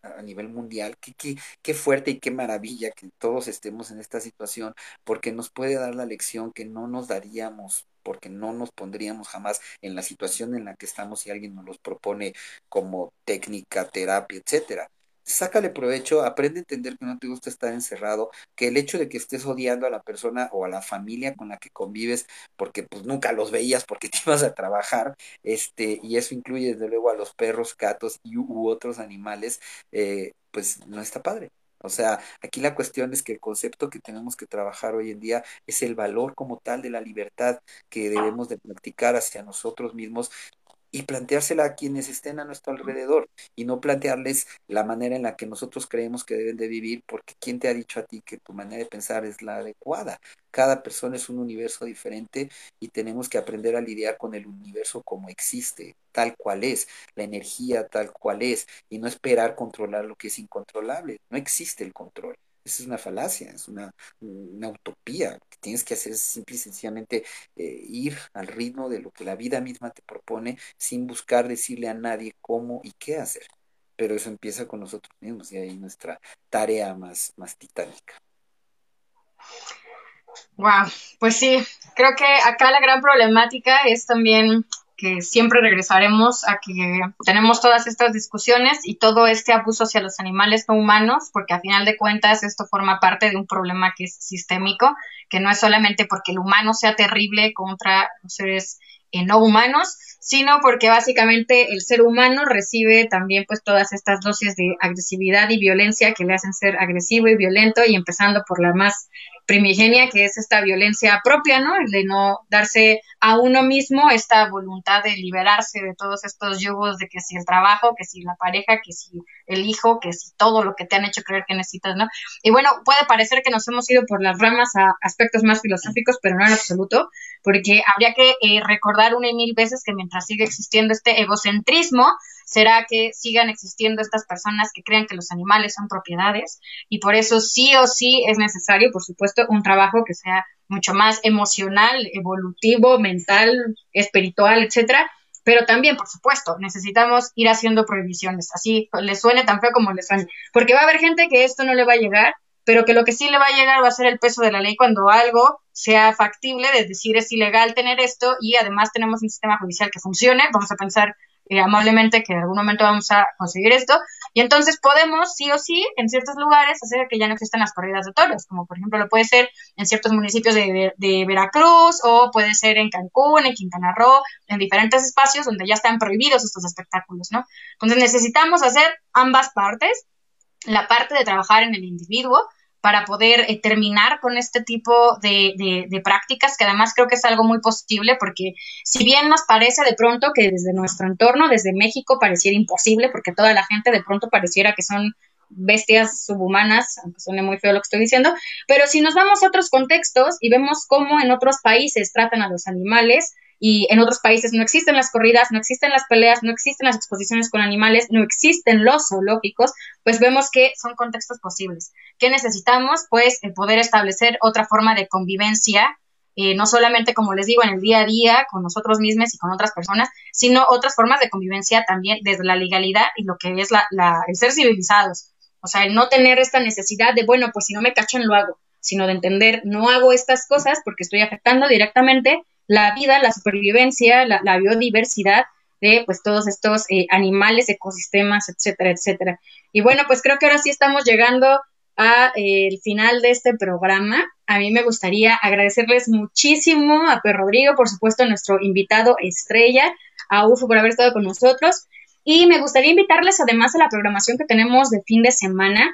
Speaker 3: a, nivel mundial, qué, qué, qué fuerte y qué maravilla que todos estemos en esta situación, porque nos puede dar la lección que no nos daríamos porque no nos pondríamos jamás en la situación en la que estamos si alguien nos los propone como técnica, terapia, etcétera sácale provecho, aprende a entender que no te gusta estar encerrado, que el hecho de que estés odiando a la persona o a la familia con la que convives, porque pues nunca los veías porque te ibas a trabajar, este, y eso incluye desde luego a los perros, gatos y u otros animales, eh, pues no está padre. O sea, aquí la cuestión es que el concepto que tenemos que trabajar hoy en día es el valor como tal de la libertad que debemos de practicar hacia nosotros mismos y planteársela a quienes estén a nuestro alrededor y no plantearles la manera en la que nosotros creemos que deben de vivir, porque ¿quién te ha dicho a ti que tu manera de pensar es la adecuada? Cada persona es un universo diferente y tenemos que aprender a lidiar con el universo como existe, tal cual es, la energía tal cual es, y no esperar controlar lo que es incontrolable. No existe el control. Esa es una falacia, es una, utopía. que tienes que hacer simple y sencillamente eh, ir al ritmo de lo que la vida misma te propone sin buscar decirle a nadie cómo y qué hacer. Pero eso empieza con nosotros mismos y ahí nuestra tarea más, más titánica.
Speaker 1: Wow, pues sí, creo que acá la gran problemática es también que siempre regresaremos a que tenemos todas estas discusiones y todo este abuso hacia los animales no humanos, porque a final de cuentas esto forma parte de un problema que es sistémico, que no es solamente porque el humano sea terrible contra los seres eh, no humanos, sino porque básicamente el ser humano recibe también pues todas estas dosis de agresividad y violencia que le hacen ser agresivo y violento y empezando por la más primigenia que es esta violencia propia, ¿no? El de no darse a uno mismo esta voluntad de liberarse de todos estos yugos de que si el trabajo, que si la pareja, que si el hijo, que si todo lo que te han hecho creer que necesitas, ¿no? Y bueno, puede parecer que nos hemos ido por las ramas a aspectos más filosóficos, pero no en absoluto, porque habría que eh, recordar una y mil veces que mientras sigue existiendo este egocentrismo, será que sigan existiendo estas personas que crean que los animales son propiedades y por eso sí o sí es necesario, por supuesto, un trabajo que sea mucho más emocional, evolutivo, mental, espiritual, etcétera, pero también, por supuesto, necesitamos ir haciendo prohibiciones, así les suene tan feo como les suene, porque va a haber gente que esto no le va a llegar, pero que lo que sí le va a llegar va a ser el peso de la ley cuando algo sea factible de decir es ilegal tener esto y además tenemos un sistema judicial que funcione, vamos a pensar eh, amablemente que en algún momento vamos a conseguir esto. Y entonces podemos, sí o sí, en ciertos lugares hacer que ya no existan las corridas de toros, como por ejemplo lo puede ser en ciertos municipios de, de Veracruz o puede ser en Cancún, en Quintana Roo, en diferentes espacios donde ya están prohibidos estos espectáculos, ¿no? Entonces necesitamos hacer ambas partes, la parte de trabajar en el individuo, para poder eh, terminar con este tipo de, de, prácticas, que además creo que es algo muy posible, porque si bien nos parece de pronto que desde nuestro entorno, desde México, pareciera imposible, porque toda la gente de pronto pareciera que son bestias subhumanas, aunque suene muy feo lo que estoy diciendo, pero si nos vamos a otros contextos y vemos cómo en otros países tratan a los animales, y en otros países no existen las corridas, no existen las peleas, no existen las exposiciones con animales, no existen los zoológicos, pues vemos que son contextos posibles. ¿Qué necesitamos? Pues el poder establecer otra forma de convivencia, eh, no solamente, como les digo, en el día a día con nosotros mismos y con otras personas, sino otras formas de convivencia también desde la legalidad y lo que es la, el ser civilizados. O sea, el no tener esta necesidad de, bueno, pues si no me cachan lo hago, sino de entender, no hago estas cosas porque estoy afectando directamente la vida, la supervivencia, la, biodiversidad de pues todos estos eh, animales, ecosistemas, etcétera, etcétera. Y bueno, pues creo que ahora sí estamos llegando al eh, final de este programa. A mí me gustaría agradecerles muchísimo a Per Rodrigo, por supuesto, nuestro invitado estrella, a UFO por haber estado con nosotros. Y me gustaría invitarles además a la programación que tenemos de fin de semana.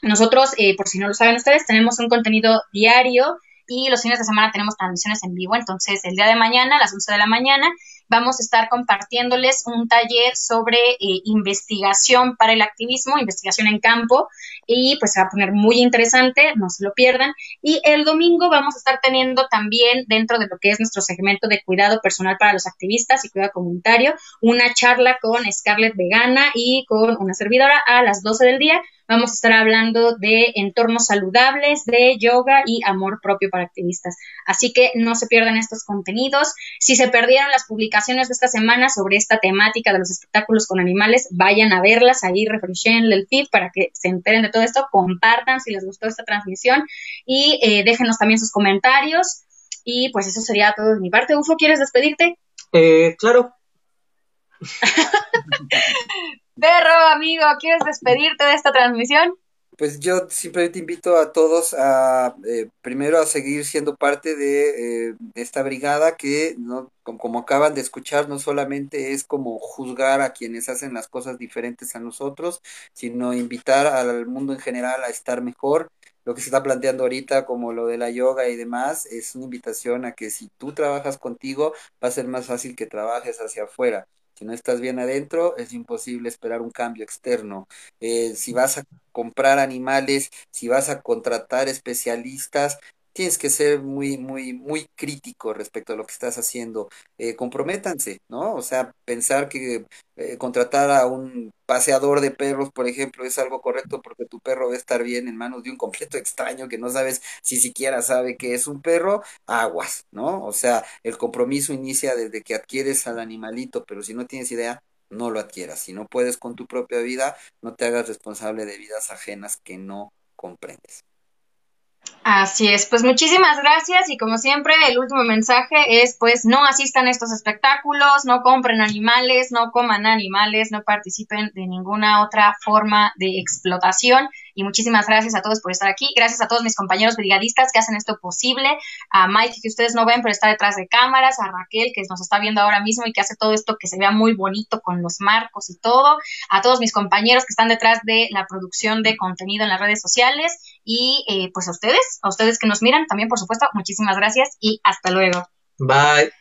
Speaker 1: Nosotros, eh, por si no lo saben ustedes, tenemos un contenido diario y los fines de semana tenemos transmisiones en vivo. Entonces, el día de mañana, a las 11 de la mañana, vamos a estar compartiéndoles un taller sobre eh, investigación para el activismo, investigación en campo, y pues se va a poner muy interesante, no se lo pierdan. Y el domingo vamos a estar teniendo también, dentro de lo que es nuestro segmento de cuidado personal para los activistas y cuidado comunitario, una charla con Scarlett Vegana y con una servidora a las 12 del día Vamos a estar hablando de entornos saludables, de yoga y amor propio para activistas. Así que no se pierdan estos contenidos. Si se perdieron las publicaciones de esta semana sobre esta temática de los espectáculos con animales, vayan a verlas ahí, refresquen el feed para que se enteren de todo esto, compartan si les gustó esta transmisión y eh, déjenos también sus comentarios. Y pues eso sería todo de mi parte. Ufo, ¿quieres despedirte?
Speaker 2: Eh, claro.
Speaker 1: Perro, amigo, ¿quieres despedirte de esta transmisión?
Speaker 3: Pues yo simplemente invito a todos a eh, primero a seguir siendo parte de, eh, esta brigada que no como, acaban de escuchar no solamente es como juzgar a quienes hacen las cosas diferentes a nosotros, sino invitar al mundo en general a estar mejor. Lo que se está planteando ahorita como lo de la yoga y demás es una invitación a que si tú trabajas contigo va a ser más fácil que trabajes hacia afuera. Si no estás bien adentro, es imposible esperar un cambio externo. Eh, si vas a comprar animales, si vas a contratar especialistas, tienes que ser muy, muy, muy crítico respecto a lo que estás haciendo. Eh, comprométanse, ¿no? O sea, pensar que eh, contratar a un paseador de perros, por ejemplo, es algo correcto porque tu perro va a estar bien en manos de un completo extraño que no sabes si siquiera sabe que es un perro, aguas, ¿no? O sea, el compromiso inicia desde que adquieres al animalito, pero si no tienes idea, no lo adquieras. Si no puedes con tu propia vida, no te hagas responsable de vidas ajenas que no comprendes.
Speaker 1: Así es, pues muchísimas gracias y como siempre el último mensaje es pues no asistan a estos espectáculos, no compren animales, no coman animales, no participen de ninguna otra forma de explotación y muchísimas gracias a todos por estar aquí, gracias a todos mis compañeros brigadistas que hacen esto posible, a Mike que ustedes no ven pero está detrás de cámaras, a Raquel que nos está viendo ahora mismo y que hace todo esto que se vea muy bonito con los marcos y todo, a todos mis compañeros que están detrás de la producción de contenido en las redes sociales y eh, pues a ustedes a ustedes que nos miran también, por supuesto, muchísimas gracias y hasta luego.
Speaker 2: Bye.